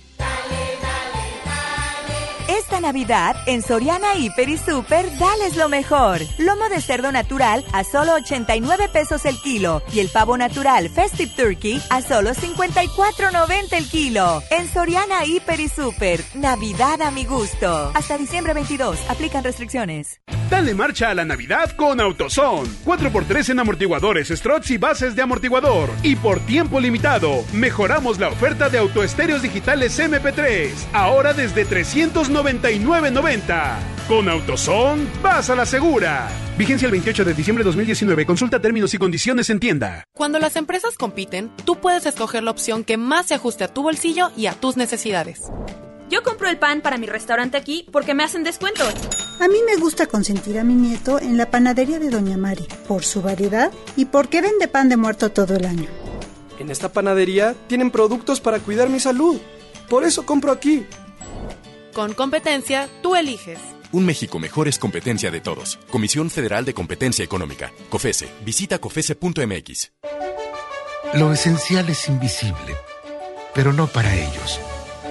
Speaker 19: Esta Navidad, en Soriana Hiper y Super, dales lo mejor. Lomo de cerdo natural a solo 89 pesos el kilo y el pavo natural Festive Turkey a solo 54.90 el kilo. En Soriana Hiper y Super, Navidad a mi gusto. Hasta diciembre 22, aplican restricciones.
Speaker 21: Dale marcha a la Navidad con AutoZone. 4x3 en amortiguadores, struts y bases de amortiguador. Y por tiempo limitado, mejoramos la oferta de autoestéreos digitales MP3. Ahora desde 399.90. Con AutoZone, vas a la segura. Vigencia el 28 de diciembre de 2019. Consulta términos y condiciones en tienda.
Speaker 38: Cuando las empresas compiten, tú puedes escoger la opción que más se ajuste a tu bolsillo y a tus necesidades.
Speaker 39: Yo compro el pan para mi restaurante aquí porque me hacen descuento.
Speaker 40: A mí me gusta consentir a mi nieto en la panadería de Doña Mari, por su variedad y porque vende pan de muerto todo el año.
Speaker 41: En esta panadería tienen productos para cuidar mi salud. Por eso compro aquí.
Speaker 38: Con competencia, tú eliges.
Speaker 7: Un México mejor es competencia de todos. Comisión Federal de Competencia Económica. COFESE. Visita COFESE.mx.
Speaker 42: Lo esencial es invisible, pero no para ellos.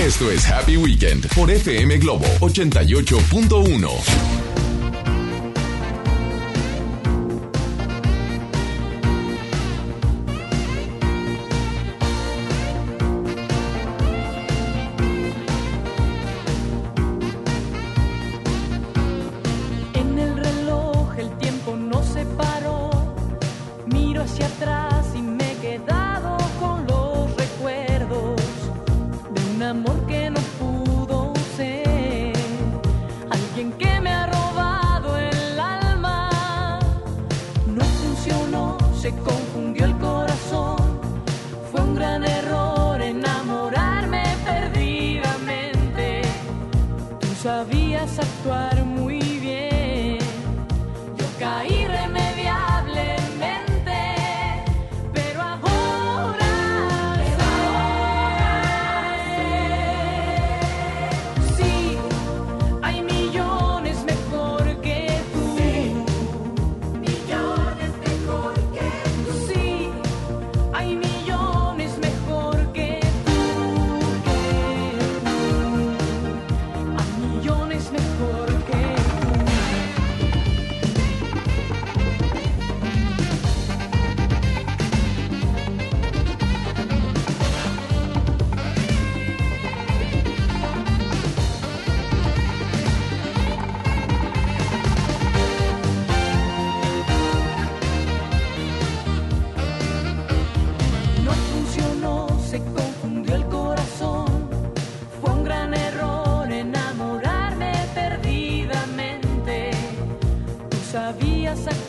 Speaker 31: Esto es Happy Weekend por FM Globo 88.1. casa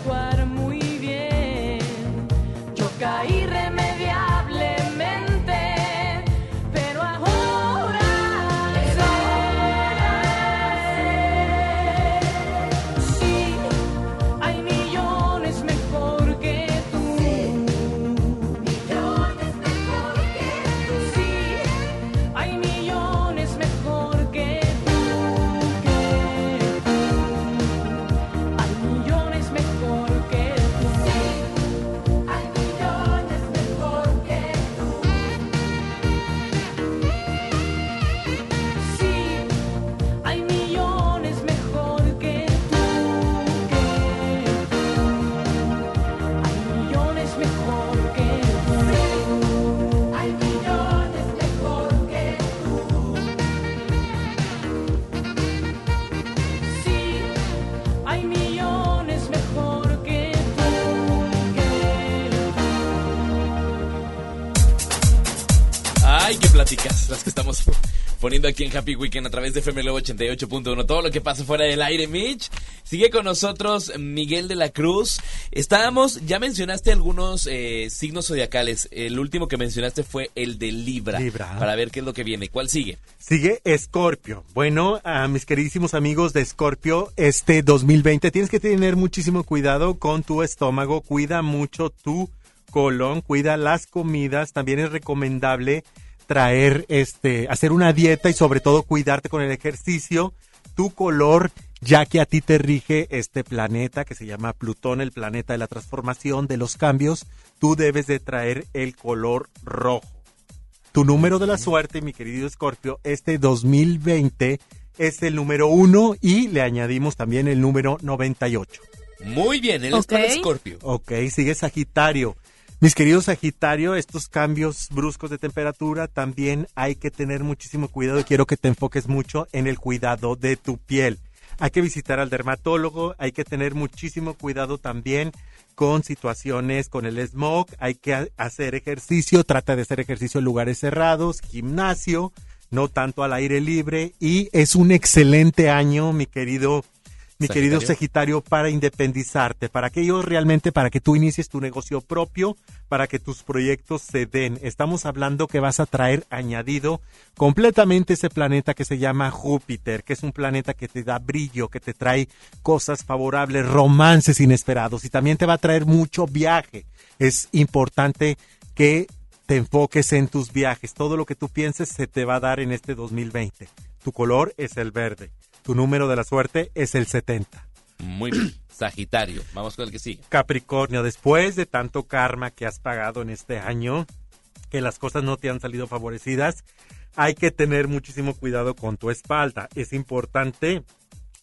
Speaker 31: las que estamos <laughs> poniendo aquí en Happy Weekend a través de FM Globo 88.1. Todo lo que pasa fuera del aire, Mitch. Sigue con nosotros Miguel de la Cruz. Estábamos, ya mencionaste algunos eh, signos zodiacales. El último que mencionaste fue el de Libra.
Speaker 2: Libra.
Speaker 31: Para ver qué es lo que viene. ¿Cuál sigue?
Speaker 2: Sigue Escorpio. Bueno, a mis queridísimos amigos de Escorpio, este 2020 tienes que tener muchísimo cuidado con tu estómago, cuida mucho tu colon, cuida las comidas, también es recomendable traer este hacer una dieta y sobre todo cuidarte con el ejercicio, tu color ya que a ti te rige este planeta que se llama Plutón, el planeta de la transformación, de los cambios, tú debes de traer el color rojo. Tu número de la suerte, mi querido Escorpio, este 2020 es el número uno y le añadimos también el número 98.
Speaker 31: Muy bien, él es para Escorpio.
Speaker 2: Ok, sigue Sagitario. Mis queridos Sagitario, estos cambios bruscos de temperatura también hay que tener muchísimo cuidado quiero que te enfoques mucho en el cuidado de tu piel. Hay que visitar al dermatólogo, hay que tener muchísimo cuidado también con situaciones con el smog, hay que ha- hacer ejercicio, trata de hacer ejercicio en lugares cerrados, gimnasio, no tanto al aire libre y es un excelente año, mi querido mi querido
Speaker 31: Sagitario.
Speaker 2: Sagitario, para independizarte, para que ellos realmente, para que tú inicies tu negocio propio, para que tus proyectos se den. Estamos hablando que vas a traer añadido completamente ese planeta que se llama Júpiter, que es un planeta que te da brillo, que te trae cosas favorables, romances inesperados y también te va a traer mucho viaje. Es importante que te enfoques en tus viajes. Todo lo que tú pienses se te va a dar en este 2020. Tu color es el verde. Tu número de la suerte es el 70.
Speaker 31: Muy bien. <clears throat> Sagitario. Vamos con el que sigue.
Speaker 2: Capricornio, después de tanto karma que has pagado en este año, que las cosas no te han salido favorecidas, hay que tener muchísimo cuidado con tu espalda. Es importante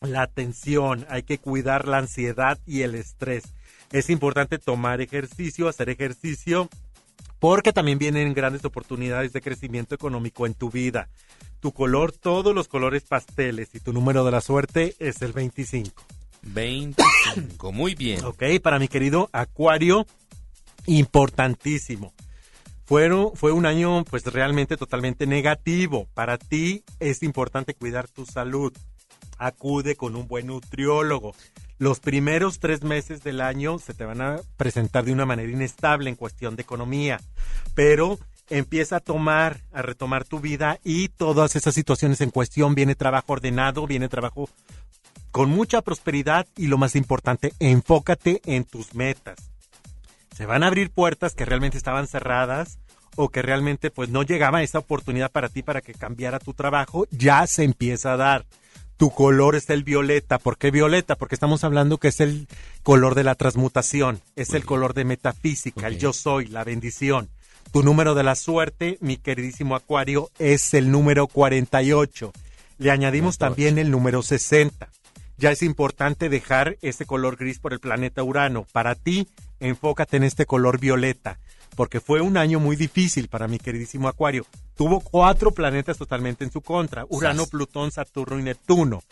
Speaker 2: la atención, hay que cuidar la ansiedad y el estrés. Es importante tomar ejercicio, hacer ejercicio, porque también vienen grandes oportunidades de crecimiento económico en tu vida. Tu color, todos los colores pasteles y tu número de la suerte es el 25.
Speaker 31: 25. <coughs> Muy bien.
Speaker 2: Ok, para mi querido Acuario, importantísimo. Fueron, fue un año pues realmente totalmente negativo. Para ti es importante cuidar tu salud. Acude con un buen nutriólogo. Los primeros tres meses del año se te van a presentar de una manera inestable en cuestión de economía, pero empieza a tomar, a retomar tu vida y todas esas situaciones en cuestión. Viene trabajo ordenado, viene trabajo con mucha prosperidad y lo más importante, enfócate en tus metas. Se van a abrir puertas que realmente estaban cerradas o que realmente pues no llegaba esa oportunidad para ti para que cambiara tu trabajo, ya se empieza a dar. Tu color es el violeta. ¿Por qué violeta? Porque estamos hablando que es el color de la transmutación, es el color de metafísica, el yo soy, la bendición. Tu número de la suerte, mi queridísimo Acuario, es el número 48. Le añadimos también el número 60. Ya es importante dejar ese color gris por el planeta Urano. Para ti, enfócate en este color violeta, porque fue un año muy difícil para mi queridísimo Acuario. Tuvo cuatro planetas totalmente en su contra, Urano. Plutón, Saturno y Neptuno.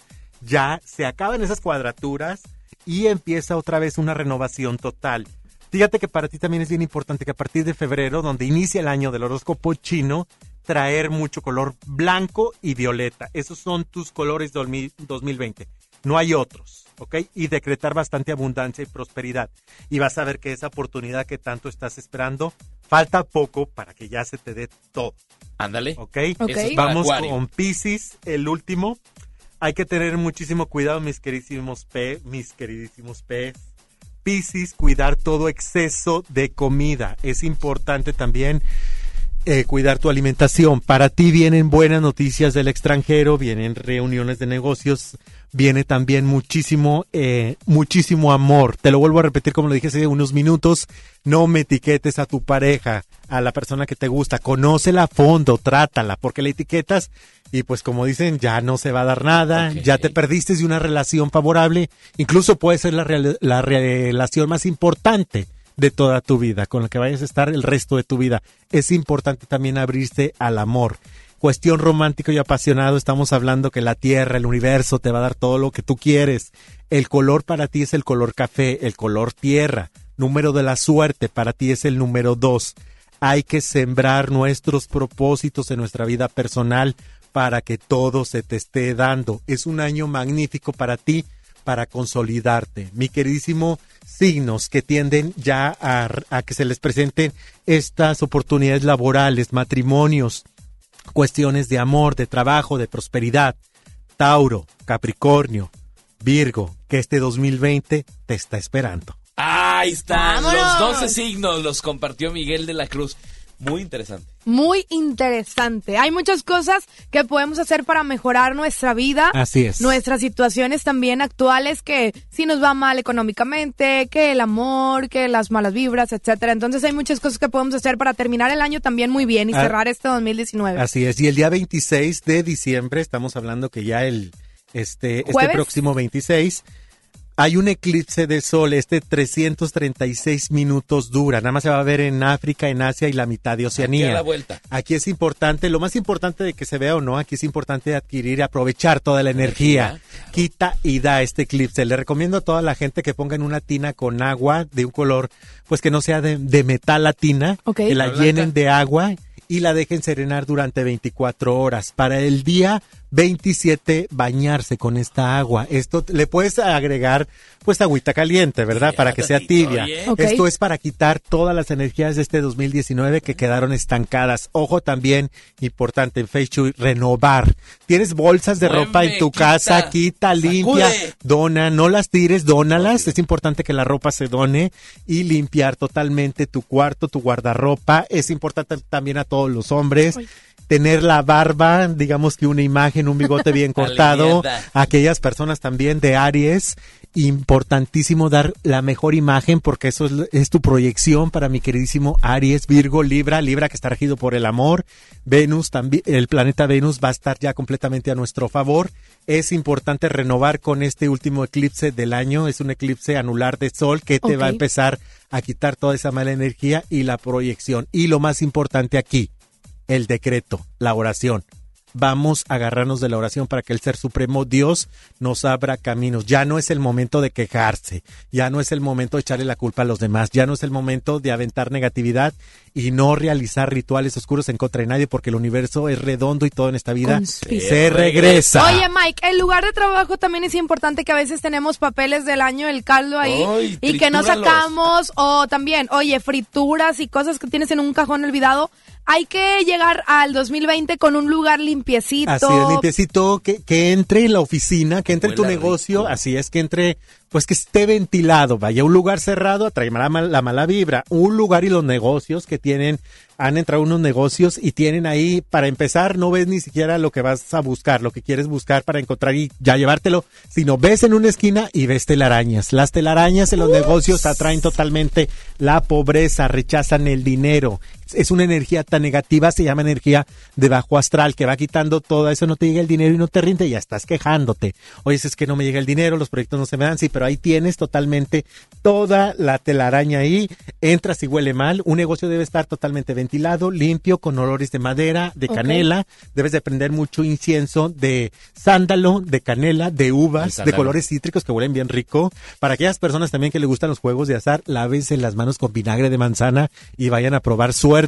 Speaker 2: Ya se acaban esas cuadraturas y empieza otra vez una renovación total. Fíjate que para ti también es bien importante que a partir de febrero, donde inicia el año del horóscopo chino, traer mucho color blanco y violeta. Esos son tus colores 2000 2020. No hay otros. ¿ok? Y decretar bastante abundancia y prosperidad. Y vas a ver que esa oportunidad que tanto estás esperando, falta poco para que ya se te dé todo.
Speaker 31: Ándale.
Speaker 2: ¿Ok?
Speaker 31: Ok. Eso es para
Speaker 2: Vamos con Pisces, el último. Hay que tener muchísimo cuidado, mis queridísimos P, mis queridísimos P. Cuidar todo exceso de comida. Es importante también eh, cuidar tu alimentación. Para ti vienen buenas noticias del extranjero, vienen reuniones de negocios, viene también muchísimo, eh, muchísimo amor. Te lo vuelvo a repetir como lo dije hace unos minutos. No me etiquetes a tu pareja, a la persona que te gusta. Conócela a fondo, trátala, porque la etiquetas y pues como dicen, ya no se va a dar nada, ya te perdiste de una relación favorable, incluso puede ser la, la relación más importante de toda tu vida, con la que vayas a estar el resto de tu vida. Es importante también abrirse al amor. Cuestión romántico y apasionado, estamos hablando que la tierra, el universo te va a dar todo lo que tú quieres. El color para ti es el color café, el color tierra. Número de la suerte para ti es el número dos. Hay que sembrar nuestros propósitos en nuestra vida personal para que todo se te esté dando. Es un año magnífico para ti, para consolidarte. Mi queridísimo signos que tienden ya a, a que se les presenten estas oportunidades laborales, matrimonios, cuestiones de amor, de trabajo, de prosperidad. Tauro, Capricornio, Virgo, que este 2020 te está esperando.
Speaker 31: Ahí están
Speaker 43: ¡Vámonos!
Speaker 31: los 12 signos, los compartió Miguel de la Cruz. Muy interesante.
Speaker 43: Muy interesante. Hay muchas cosas que podemos hacer para mejorar nuestra vida.
Speaker 2: Así es.
Speaker 43: Nuestras situaciones también actuales que si nos va mal económicamente, que el amor, que las malas vibras, etcétera. Entonces hay muchas cosas que podemos hacer para terminar el año también muy bien y
Speaker 2: Ah.
Speaker 43: cerrar este 2019.
Speaker 2: Así es, y el día 26 de diciembre, estamos hablando que ya el este, este próximo 26 hay un eclipse de sol, este 336 minutos dura, nada más se va a ver en África, en Asia y la mitad de Oceanía.
Speaker 31: Aquí a la vuelta.
Speaker 2: Aquí es importante, lo más importante de que se vea o no, aquí es importante adquirir y aprovechar toda la energía. Quita y da este eclipse. Le recomiendo a toda la gente que ponga en una tina con agua de un color, pues que no sea de, de metal la tina, que la llenen de agua y la dejen serenar durante 24 horas. Para el día 27 bañarse con esta agua. Esto le puedes agregar pues agüita caliente, ¿verdad? Para que sea tibia. Esto es para quitar todas las energías de este 2019 que quedaron estancadas. Ojo también, importante en Feng Shui, renovar. Tienes bolsas de ropa en tu
Speaker 31: quita,
Speaker 2: casa, quita, limpia,
Speaker 31: sacude.
Speaker 2: dona, no las tires, dónalas. Es importante que la ropa se done y limpiar totalmente tu cuarto, tu guardarropa. Es importante también a todos los hombres. Tener la barba, digamos que una imagen, un bigote bien <laughs> cortado. Aquellas personas también de Aries, importantísimo dar la mejor imagen porque eso es, es tu proyección para mi queridísimo Aries, Virgo, Libra, Libra que está regido por el amor, Venus también, el planeta Venus va a estar ya completamente a nuestro favor. Es importante renovar con este último eclipse del año, es un eclipse anular de sol que te va a empezar a quitar toda esa mala energía y la proyección. Y lo más importante aquí, el decreto, la oración. Vamos a agarrarnos de la oración para que el Ser Supremo Dios nos abra caminos. Ya no es el momento de quejarse, ya no es el momento de echarle la culpa a los demás, ya no es el momento de aventar negatividad y no realizar rituales oscuros en contra de nadie porque el universo es redondo y todo en esta vida
Speaker 43: Conspira.
Speaker 2: se regresa.
Speaker 43: Oye, Mike, el lugar de trabajo también es importante que a veces tenemos papeles del año, el caldo ahí, y que no sacamos, o también, oye, frituras y cosas que tienes en un cajón olvidado. Hay que llegar al 2020 con un lugar limpiecito.
Speaker 2: Así es, limpiecito, que, que entre en la oficina, que entre en tu negocio,
Speaker 31: rico.
Speaker 2: así es, que entre, pues que esté ventilado, vaya, un lugar cerrado atrae la, mal- la mala vibra, un lugar y los negocios que tienen, han entrado unos negocios y tienen ahí, para empezar, no ves ni siquiera lo que vas a buscar, lo que quieres buscar para encontrar y ya llevártelo, sino ves en una esquina y ves telarañas. Las telarañas en los negocios atraen totalmente la pobreza, rechazan el dinero. Es una energía tan negativa, se llama energía de bajo astral, que va quitando todo eso, no te llega el dinero y no te rinde, y ya estás quejándote. Oye, es que no me llega el dinero, los proyectos no se me dan, sí, pero ahí tienes totalmente toda la telaraña ahí, entras y huele mal, un negocio debe estar totalmente ventilado, limpio, con olores de madera, de canela, debes de prender mucho incienso de sándalo, de canela, de uvas, de colores cítricos que huelen bien rico. Para aquellas personas también que les gustan los juegos de azar, lávense las manos con vinagre de manzana y vayan a probar suerte.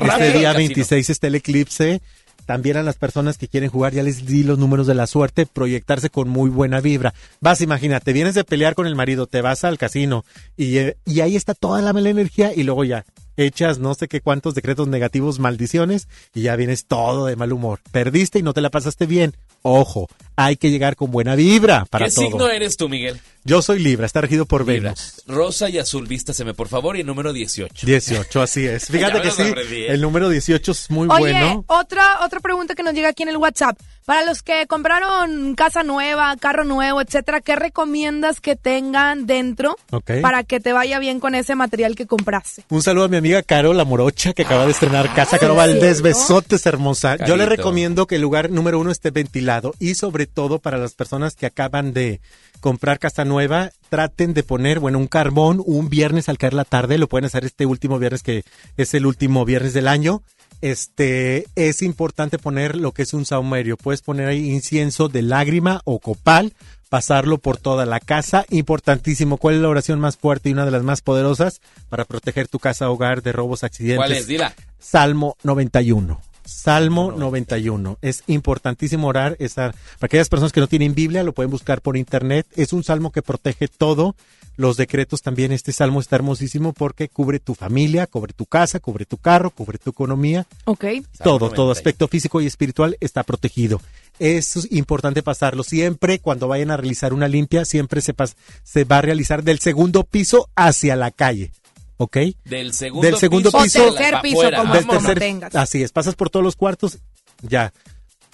Speaker 31: Rápido,
Speaker 2: Este día
Speaker 31: casino.
Speaker 2: 26 está el eclipse. También a las personas que quieren jugar, ya les di los números de la suerte, proyectarse con muy buena vibra. Vas, imagínate, vienes de pelear con el marido, te vas al casino y, eh, y ahí está toda la mala energía y luego ya echas no sé qué cuántos decretos negativos, maldiciones y ya vienes todo de mal humor. Perdiste y no te la pasaste bien. Ojo, hay que llegar con buena vibra para
Speaker 31: ¿Qué
Speaker 2: todo.
Speaker 31: signo eres tú, Miguel?
Speaker 2: Yo soy Libra, está regido por
Speaker 31: Libra.
Speaker 2: Venus.
Speaker 31: Rosa y azul, vístaseme por favor y el número 18.
Speaker 2: 18, así es. <laughs> Fíjate que sí,
Speaker 31: aprendí,
Speaker 2: el número 18 es muy
Speaker 43: Oye,
Speaker 2: bueno.
Speaker 43: otra, otra pregunta que nos llega aquí en el WhatsApp. Para los que compraron casa nueva, carro nuevo, etcétera, ¿qué recomiendas que tengan dentro
Speaker 2: Ok.
Speaker 43: para que te vaya bien con ese material que compraste?
Speaker 2: Un saludo a mi amiga Caro La Morocha que acaba de estrenar casa. Caro
Speaker 43: ¿en
Speaker 2: Valdés, besotes hermosa. Yo le recomiendo que el lugar número uno esté ventilado y sobre todo para las personas que acaban de comprar casa nueva, traten de poner, bueno, un carbón un viernes al caer la tarde. Lo pueden hacer este último viernes que es el último viernes del año. Este, es importante poner lo que es un saumerio. Puedes poner ahí incienso de lágrima o copal, pasarlo por toda la casa. Importantísimo. ¿Cuál es la oración más fuerte y una de las más poderosas para proteger tu casa, hogar de robos, accidentes?
Speaker 31: ¿Cuál es? Dila.
Speaker 2: Salmo 91. Salmo 91. Es importantísimo orar. Esa, para aquellas personas que no tienen Biblia, lo pueden buscar por internet. Es un salmo que protege todo. Los decretos también. Este salmo está hermosísimo porque cubre tu familia, cubre tu casa, cubre tu carro, cubre tu economía.
Speaker 43: Ok.
Speaker 2: Todo, todo aspecto físico y espiritual está protegido. Es importante pasarlo. Siempre cuando vayan a realizar una limpia, siempre se, pas- se va a realizar del segundo piso hacia la calle. ¿Ok?
Speaker 31: Del segundo
Speaker 2: del segundo
Speaker 31: piso
Speaker 2: piso,
Speaker 31: hacia la- pa' afuera.
Speaker 2: del tercer- así es, pasas por todos los cuartos, ya.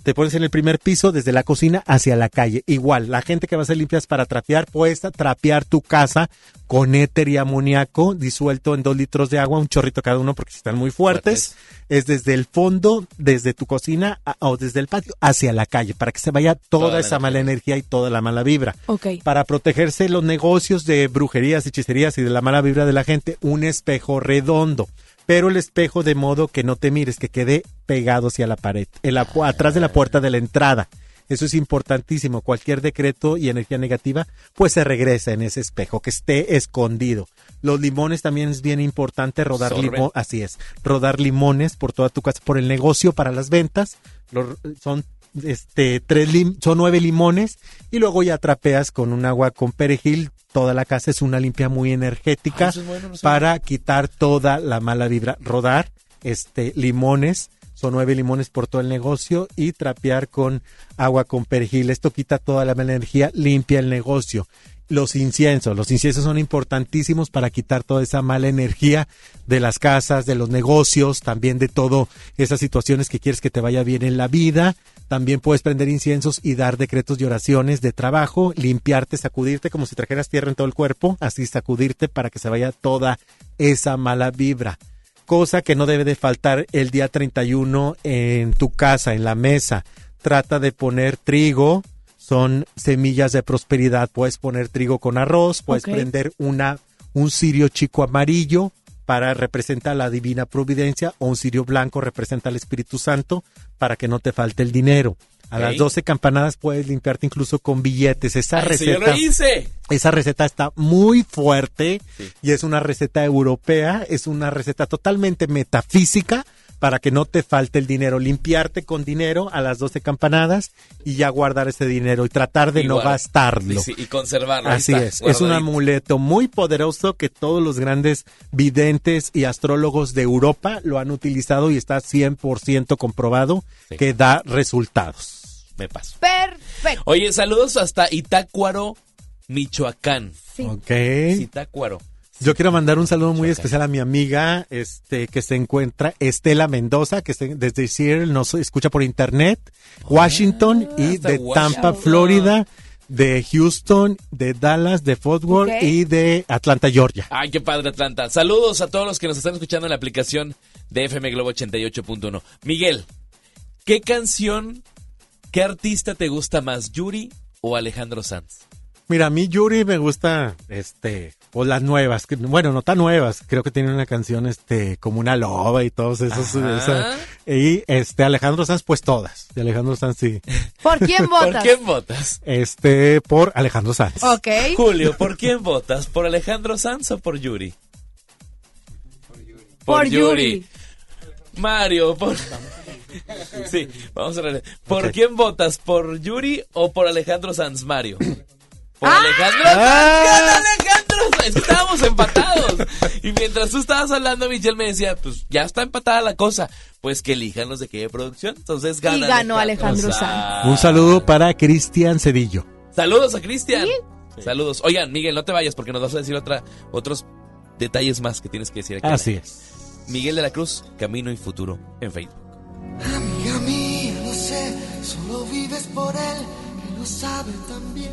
Speaker 2: Te pones en el primer piso desde la cocina hacia la calle. Igual, la gente que va a hacer limpias para trapear, puedes trapear tu casa con éter y amoníaco disuelto en dos litros de agua, un chorrito cada uno porque si están muy fuertes. Es desde el fondo, desde tu cocina a- o desde el patio hacia la calle para que se vaya toda, esa mala energía y toda la mala vibra
Speaker 43: Ok.
Speaker 2: para protegerse los negocios de brujerías, hechicerías y de la mala vibra de la gente, un espejo redondo. Pero el espejo de modo que no te mires, que quede pegado hacia la pared, atrás de la puerta de la entrada. Eso es importantísimo. Cualquier decreto y energía negativa, pues se regresa en ese espejo, que esté escondido. Los limones también es bien importante rodar limón, así es, rodar limones por toda tu casa, por el negocio, para las ventas. Los- son este tres lim- son nueve limones y luego ya trapeas con un agua con perejil toda la casa es una limpia muy energética
Speaker 31: Ah, eso es bueno, no sé.
Speaker 2: para quitar toda la mala vibra rodar este limones son nueve limones por todo el negocio y trapear con agua con perejil esto quita toda la mala energía limpia el negocio los inciensos. Los inciensos son importantísimos para quitar toda esa mala energía de las casas, de los negocios, también de todo esas situaciones que quieres que te vaya bien en la vida. También puedes prender inciensos y dar decretos y oraciones de trabajo, limpiarte, sacudirte como si trajeras tierra en todo el cuerpo, así sacudirte para que se vaya toda esa mala vibra. Cosa que no debe de faltar el día 31 en tu casa, en la mesa. Trata de poner trigo, son semillas de prosperidad. Puedes poner trigo con arroz, puedes prender una, un cirio chico amarillo para representar la divina providencia o un cirio blanco representa al Espíritu Santo para que no te falte el dinero. A las 12 campanadas puedes limpiarte incluso con billetes. Esa
Speaker 31: yo
Speaker 2: receta
Speaker 31: lo hice.
Speaker 2: esa receta está muy fuerte y es una receta europea, es una receta totalmente metafísica para que no te falte el dinero, limpiarte con dinero a las 12 campanadas y ya guardar ese dinero y tratar de
Speaker 31: Y
Speaker 2: no
Speaker 31: guarda-
Speaker 2: gastarlo.
Speaker 31: Sí, sí, y conservarlo.
Speaker 2: Así
Speaker 31: está,
Speaker 2: es, es un amuleto muy poderoso que todos los grandes videntes y astrólogos de Europa lo han utilizado y está 100% comprobado
Speaker 31: Sí.
Speaker 2: que da resultados.
Speaker 31: Me paso.
Speaker 43: Perfecto.
Speaker 31: Oye, saludos hasta Itácuaro, Michoacán.
Speaker 43: Sí.
Speaker 2: Ok.
Speaker 31: Itácuaro.
Speaker 2: Yo quiero mandar un saludo muy especial a mi amiga, este, que se encuentra Estela Mendoza, que se- desde Seattle nos escucha por internet, Washington y
Speaker 31: Ah, hasta
Speaker 2: de
Speaker 31: Washington.
Speaker 2: Tampa, Florida, de Houston, de Dallas, de Fort Worth y de Atlanta, Georgia.
Speaker 31: Ay, qué padre Atlanta. Saludos a todos los que nos están escuchando en la aplicación de FM Globo 88.1. Miguel, ¿qué canción, qué artista te gusta más, Yuri o Alejandro Sanz?
Speaker 2: Mira, a mí Yuri me gusta, este, o las nuevas, que- bueno, no tan nuevas, creo que tiene una canción, este, como una loba y todos esos, esa- y este, Alejandro Sanz, pues todas, de Alejandro Sanz sí,
Speaker 43: ¿Por quién
Speaker 31: ¿Por
Speaker 43: votas?
Speaker 31: quién votas?
Speaker 2: este, por Alejandro Sanz.
Speaker 43: Ok.
Speaker 31: Julio, ¿por quién votas? ¿Por Alejandro Sanz o por Yuri?
Speaker 43: Por Yuri.
Speaker 31: Mario, por... Sí, vamos a ver. ¿Por quién votas? ¿Por Yuri o por Alejandro Sanz Mario? Por
Speaker 2: ¡Ah!
Speaker 31: Alejandro Sanz. ¡Gana Alejandro Sanz! <laughs> Es que estábamos empatados. Y mientras tú estabas hablando, Michelle me decía, pues ya está empatada la cosa. Pues que elijan los de qué producción. Entonces gana.
Speaker 43: Y ganó Alejandro Sanz.
Speaker 2: Un saludo para Cristian Cedillo.
Speaker 31: Saludos a Cristian. Saludos. Oigan, Miguel, no te vayas porque nos vas a decir otra, otros detalles más que tienes que decir aquí.
Speaker 2: Así es.
Speaker 31: Miguel de la Cruz, Camino y Futuro en Facebook.
Speaker 23: Amiga mía, lo sé, solo vives por él, que lo sabe también.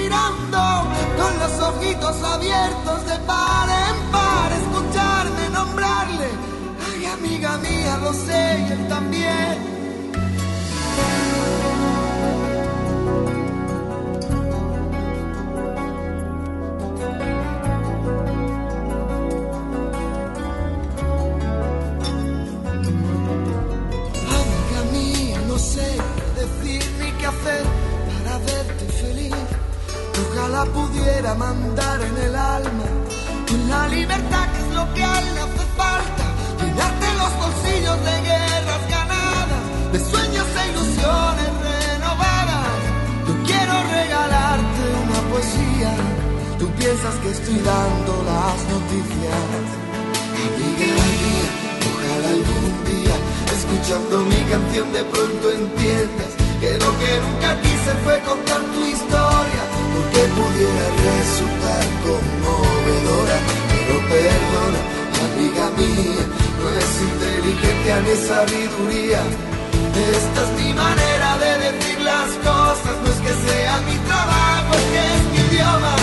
Speaker 23: los ojitos abiertos de par en par, escucharme nombrarle. Ay, amiga mía, lo sé y él también. Amiga mía, no sé qué decir ni qué hacer para verte feliz. Ojalá pudiera mandar en el alma con la libertad que es lo que a él le hace falta. Llenarte los bolsillos de guerras ganadas, de sueños e ilusiones renovadas. Yo quiero regalarte una poesía. Tú piensas que estoy dando las noticias. Amiga mía, ojalá algún día, escuchando mi canción, de pronto entiendas que lo que nunca quise fue contar tu historia, porque pudiera resultar conmovedora. Pero perdona, amiga mía, no es inteligencia ni sabiduría. Esta es mi manera de decir las cosas, no es que sea mi trabajo, es que es mi idioma.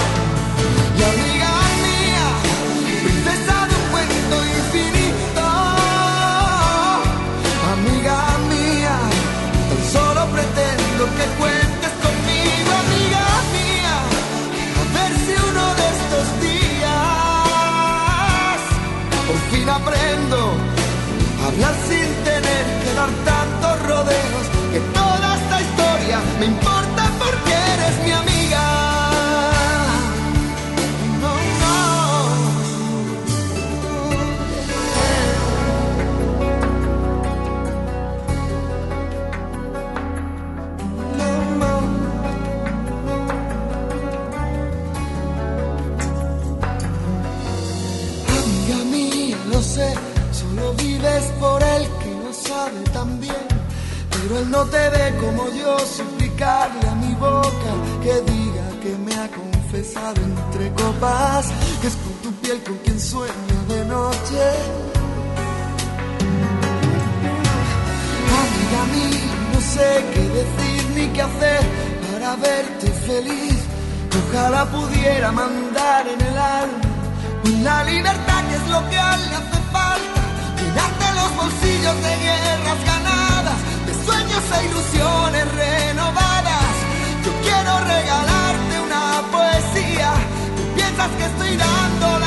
Speaker 23: Hablar sin tener que dar tantos rodeos. Que toda esta historia me importa él no te ve como yo, suplicarle a mi boca que diga que me ha confesado entre copas, que es con tu piel con quien sueño de noche. Amiga mía, no sé qué decir ni qué hacer para verte feliz. Ojalá pudiera mandar en el alma la libertad que es lo que a él le hace falta. Llenarte los bolsillos de guerras ganadas, de sueños e ilusiones renovadas. Yo quiero regalarte una poesía. Tú piensas que estoy dando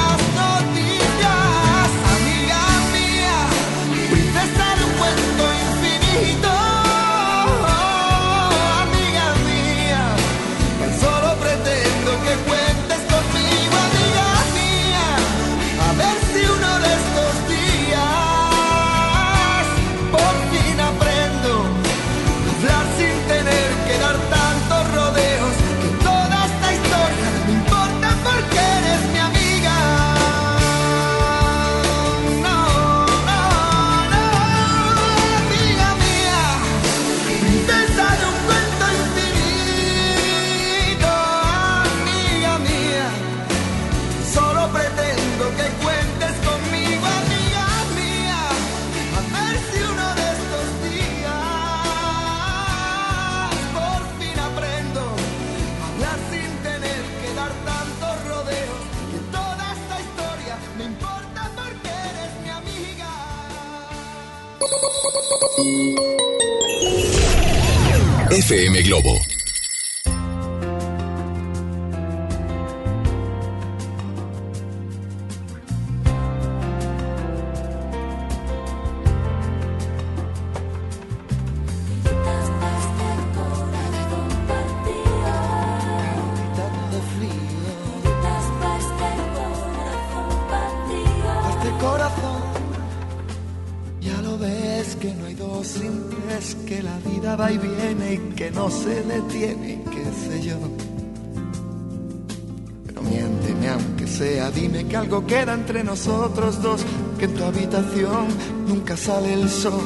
Speaker 23: nosotros dos, que en tu habitación nunca sale el sol,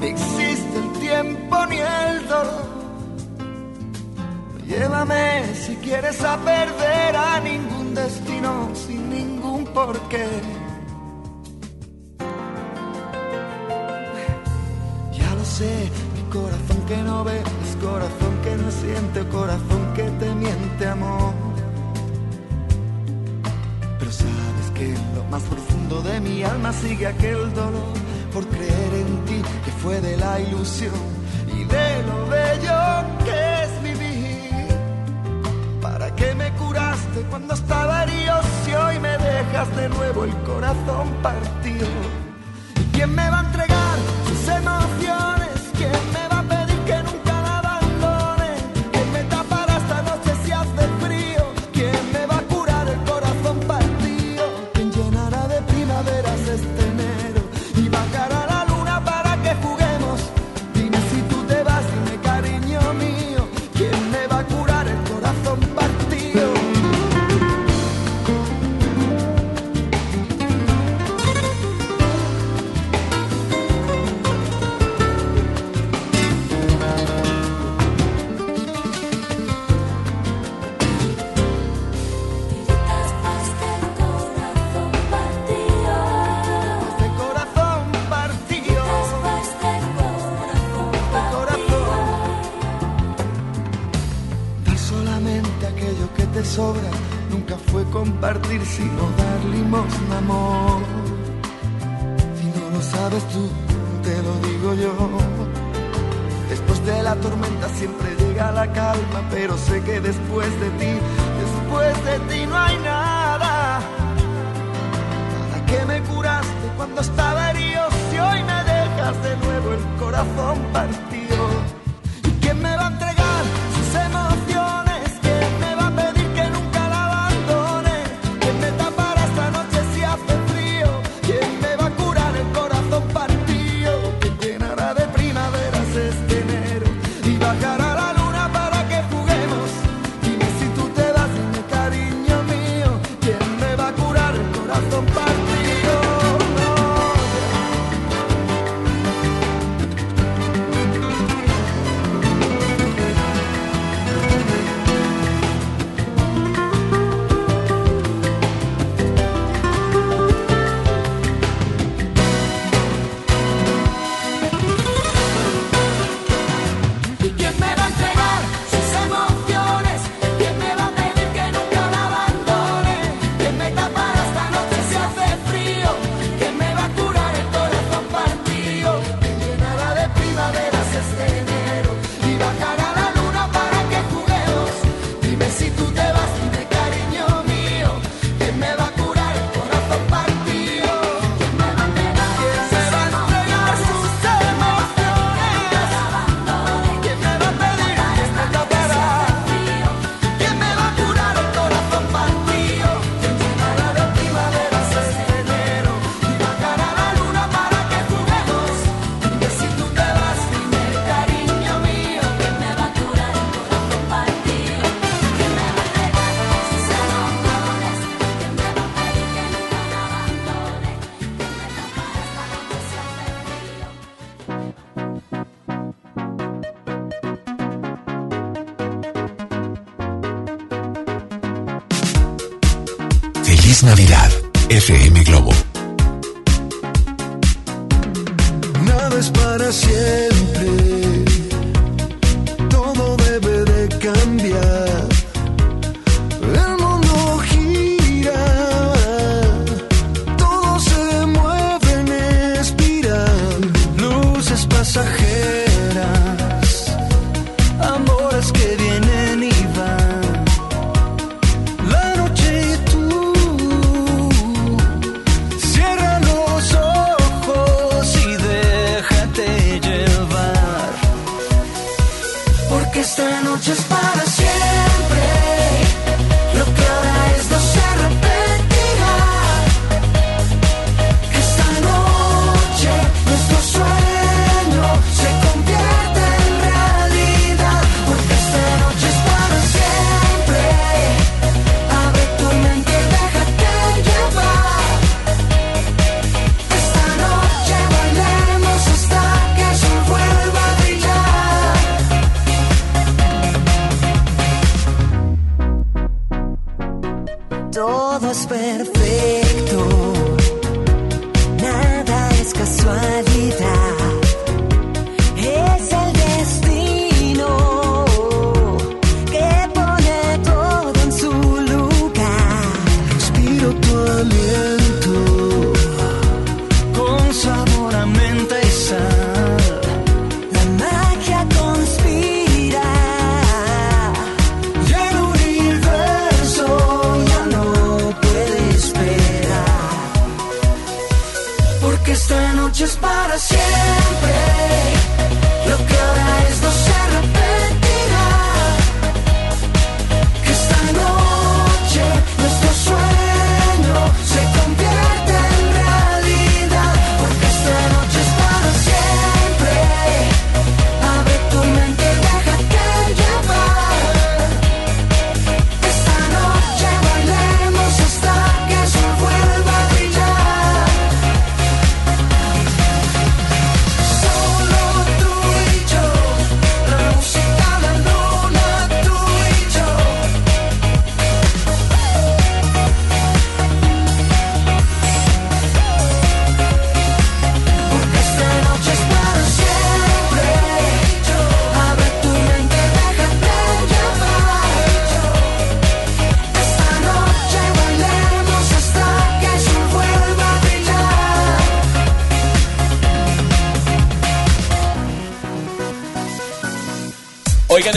Speaker 23: ni existe el tiempo ni el dolor. Llévame si quieres a perder a ningún destino sin ningún porqué.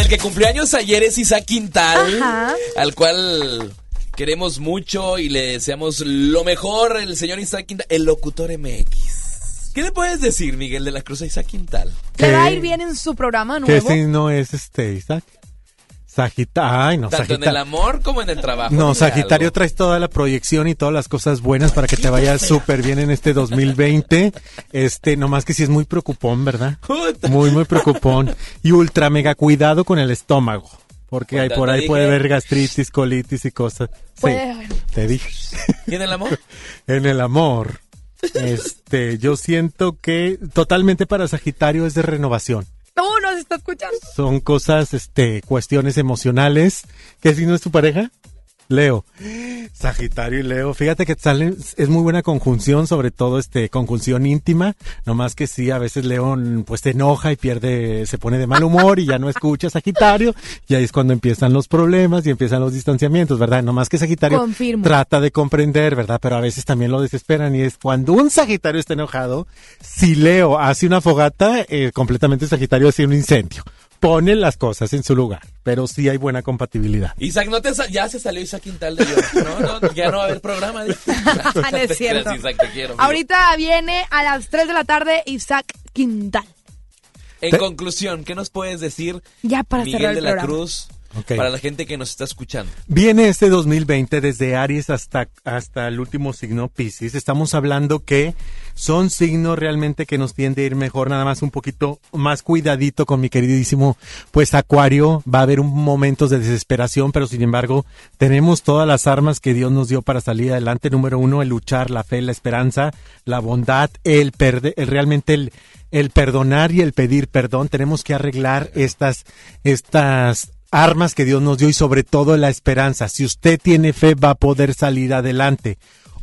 Speaker 23: Que
Speaker 1: cumplió años ayer es Isaac Quintal,
Speaker 3: Ajá.
Speaker 1: al cual queremos mucho y le deseamos lo mejor, el señor Isaac Quintal, el locutor MX. ¿Qué le puedes decir, Miguel de la Cruz, a Isaac Quintal?
Speaker 3: Le va a ir bien en su programa
Speaker 2: ¿Qué
Speaker 3: nuevo.
Speaker 2: signo es este, Isaac? Sagitario. Ay, no,
Speaker 1: Tanto en el amor como en el trabajo.
Speaker 2: No, Sagitario
Speaker 1: algo.
Speaker 2: traes toda la proyección y todas las cosas buenas para que te vaya súper bien en este 2020. Este, nomás que sí es muy preocupón, ¿verdad? Muy, muy preocupón. Y ultra mega cuidado con el estómago. Porque hay,
Speaker 1: Ya
Speaker 2: por ahí puede haber gastritis, colitis y cosas. Sí,
Speaker 3: haber.
Speaker 2: te dije.
Speaker 1: ¿Y en el amor? <laughs>
Speaker 2: En el amor. Este, yo siento que totalmente para Sagitario es de renovación.
Speaker 3: No, nos escuchando.
Speaker 2: Son cosas, este, cuestiones emocionales. ¿Qué signo es tu pareja? Leo. Sagitario y Leo. Fíjate que salen, es muy buena conjunción, sobre todo este, conjunción íntima. Nomás que sí, a veces Leo mm, pues se enoja y pierde, se pone de mal humor y ya no escucha a Sagitario. Y ahí es cuando empiezan los problemas y empiezan los distanciamientos, ¿verdad? Nomás que Sagitario
Speaker 3: Confirmo.
Speaker 2: trata de comprender, ¿verdad? Pero a veces también lo desesperan y es cuando un Sagitario está enojado, si Leo hace una fogata, eh, completamente Sagitario hace un incendio. Pone las cosas en su lugar, pero sí hay buena compatibilidad.
Speaker 1: Isaac, no te ya se salió Isaac Quintal de yo. No, no, ya no va a haber programa. dice. <laughs>
Speaker 3: No es cierto.
Speaker 1: creas, Isaac, te quiero. amigo.
Speaker 3: Ahorita viene a las 3 de la tarde Isaac Quintal.
Speaker 1: En conclusión, ¿qué nos puedes decir,
Speaker 3: Ya para
Speaker 1: Miguel
Speaker 3: cerrar
Speaker 1: de
Speaker 3: el
Speaker 1: la
Speaker 3: programa.
Speaker 1: Cruz, para la gente que nos está escuchando?
Speaker 2: Viene este 2020 desde Aries hasta, hasta el último signo Pisces. Estamos hablando que son signos realmente que nos tiende a ir mejor, nada más un poquito más cuidadito con mi queridísimo, pues Acuario. Va a haber un momentos de desesperación, pero sin embargo tenemos todas las armas que Dios nos dio para salir adelante. Número uno, el luchar, la fe, la esperanza, la bondad, el perder, el realmente el, el perdonar y el pedir perdón. Tenemos que arreglar estas, estas armas que Dios nos dio y sobre todo la esperanza. Si usted tiene fe va a poder salir adelante.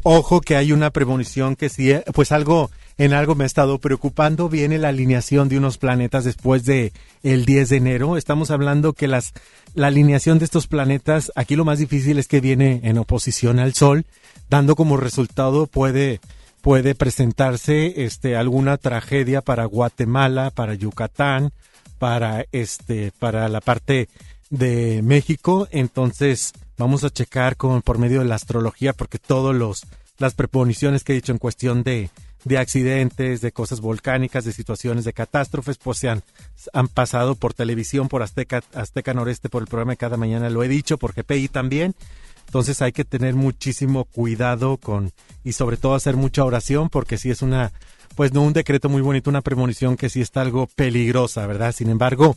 Speaker 2: Ojo que hay una premonición que sí, eh, pues algo, en algo me ha estado preocupando. Viene la alineación de unos planetas después de el 10 de enero. Estamos hablando que las, la alineación de estos planetas, aquí lo más difícil es que viene en oposición al Sol, dando como resultado puede, puede presentarse este alguna tragedia para Guatemala, para Yucatán, para este, para la parte de México. Entonces, vamos a checar con por medio de la astrología, porque todos los las preponiciones que he dicho en cuestión de, de accidentes, de cosas volcánicas, de situaciones de catástrofes, pues se han, pasado por televisión, por Azteca, Azteca Noreste, por el programa de cada mañana, lo he dicho, por GPI también. Entonces hay que tener muchísimo cuidado con, y sobre todo hacer mucha oración, porque si es una, pues no un decreto muy bonito, una premonición que sí está algo peligrosa, ¿verdad? Sin embargo,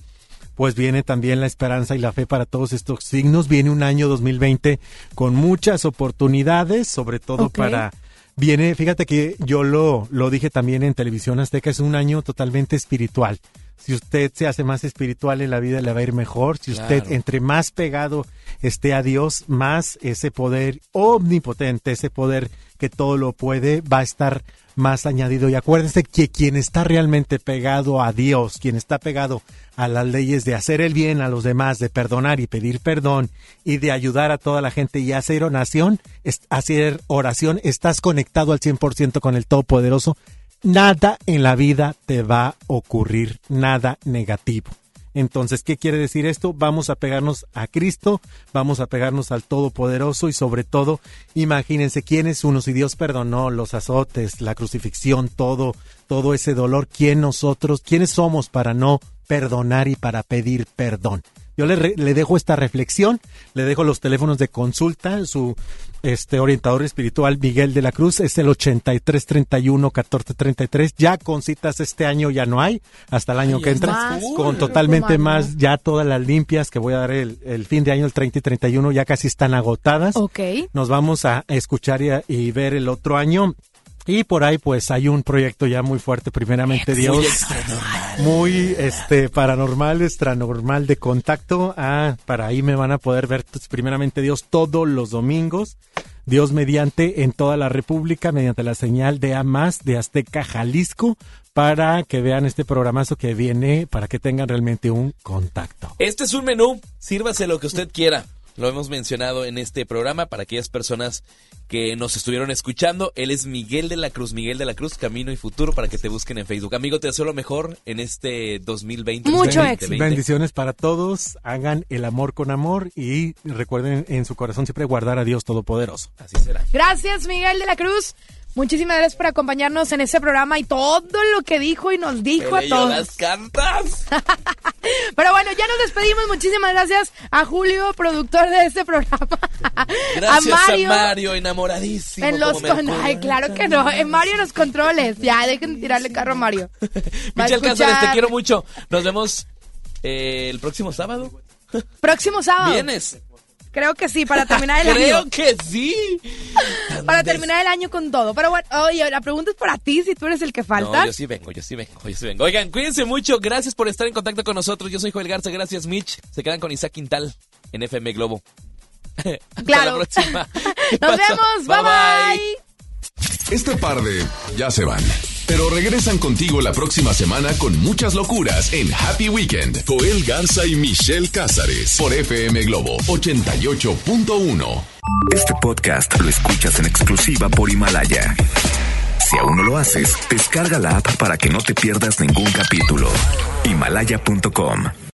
Speaker 2: pues viene también la esperanza y la fe para todos estos signos. Viene un año 2020 con muchas oportunidades, sobre todo para... Viene, fíjate que yo lo, lo dije también en Televisión Azteca, es un año totalmente espiritual. Si usted se hace más espiritual en la vida, le va a ir mejor. Si usted entre más pegado esté a Dios, más ese poder omnipotente, ese poder que todo lo puede, va a estar más añadido. Y acuérdense que quien está realmente pegado a Dios, quien está pegado a las leyes de hacer el bien a los demás, de perdonar y pedir perdón y de ayudar a toda la gente y hacer oración, hacer oración, estás conectado al 100% con el Todopoderoso, nada en la vida te va a ocurrir, nada negativo. Entonces, ¿qué quiere decir esto? Vamos a pegarnos a Cristo, vamos a pegarnos al Todopoderoso y sobre todo, imagínense quién es uno, si Dios perdonó los azotes, la crucifixión, todo, todo ese dolor, ¿quién nosotros, quiénes somos para no perdonar y para pedir perdón? Yo le, le dejo esta reflexión, le dejo los teléfonos de consulta, su este orientador espiritual Miguel de la Cruz es el 83 31 14 33. Ya con citas este año ya no hay, hasta el año
Speaker 3: Ay,
Speaker 2: que entra,
Speaker 3: más.
Speaker 2: con totalmente más, ya todas las limpias que voy a dar el, el fin de año, el 30 y 31, ya casi están agotadas.
Speaker 3: Ok.
Speaker 2: Nos vamos a escuchar y, a- y ver el otro año. Y por ahí pues hay un proyecto ya muy fuerte, primeramente Dios, muy este paranormal, extranormal de contacto. Ah, para ahí me van a poder ver pues, primeramente Dios todos los domingos. Dios mediante en toda la República mediante la señal de A más de Azteca Jalisco para que vean este programazo que viene para que tengan realmente un contacto.
Speaker 1: Este es un menú, sírvase lo que usted quiera. Lo hemos mencionado en este programa para aquellas personas que nos estuvieron escuchando. Él es Miguel de la Cruz, Miguel de la Cruz, Camino y Futuro, para que te busquen en Facebook. Amigo, te deseo lo mejor en este 2020.
Speaker 3: Mucho
Speaker 1: 2020.
Speaker 2: Bendiciones para todos, hagan el amor con amor y recuerden en su corazón siempre guardar a Dios Todopoderoso.
Speaker 1: Así será.
Speaker 3: Gracias, Miguel de la Cruz. Muchísimas gracias por acompañarnos en este programa y todo lo que dijo y nos dijo a todos.
Speaker 1: las cartas. <laughs>
Speaker 3: Pero bueno, ya nos despedimos. Muchísimas gracias a Julio, productor de este programa.
Speaker 1: Gracias
Speaker 3: a Mario.
Speaker 1: a Mario, enamoradísimo.
Speaker 3: En los con... Ay, claro que no. En Mario en los controles. Ya, dejen de tirarle carro a Mario. <laughs> Va
Speaker 1: Michelle Cáceres, te quiero mucho. Nos vemos eh, el próximo sábado.
Speaker 3: Próximo sábado.
Speaker 1: ¿Vienes?
Speaker 3: Creo que sí, para terminar el <laughs>
Speaker 1: Creo
Speaker 3: año.
Speaker 1: que sí.
Speaker 3: Para terminar el año con todo. Pero bueno, oye, la pregunta es para ti, si tú eres el que falta.
Speaker 1: No, yo sí vengo, yo sí vengo, yo sí vengo. Oigan, cuídense mucho. Gracias por estar en contacto con nosotros. Yo soy Joel Garza. Gracias, Mitch. Se quedan con Isaac Quintal en FM Globo. <laughs> Hasta
Speaker 3: Claro.
Speaker 1: la próxima. <laughs>
Speaker 3: Nos vemos. Bye bye.
Speaker 6: Este par de ya se van. Pero regresan contigo la próxima semana con muchas locuras en Happy Weekend. Joel Garza y Michelle Cázares por FM Globo 88.1.
Speaker 44: Este podcast lo escuchas en exclusiva por Himalaya. Si aún no lo haces, descarga la app para que no te pierdas ningún capítulo. Himalaya.com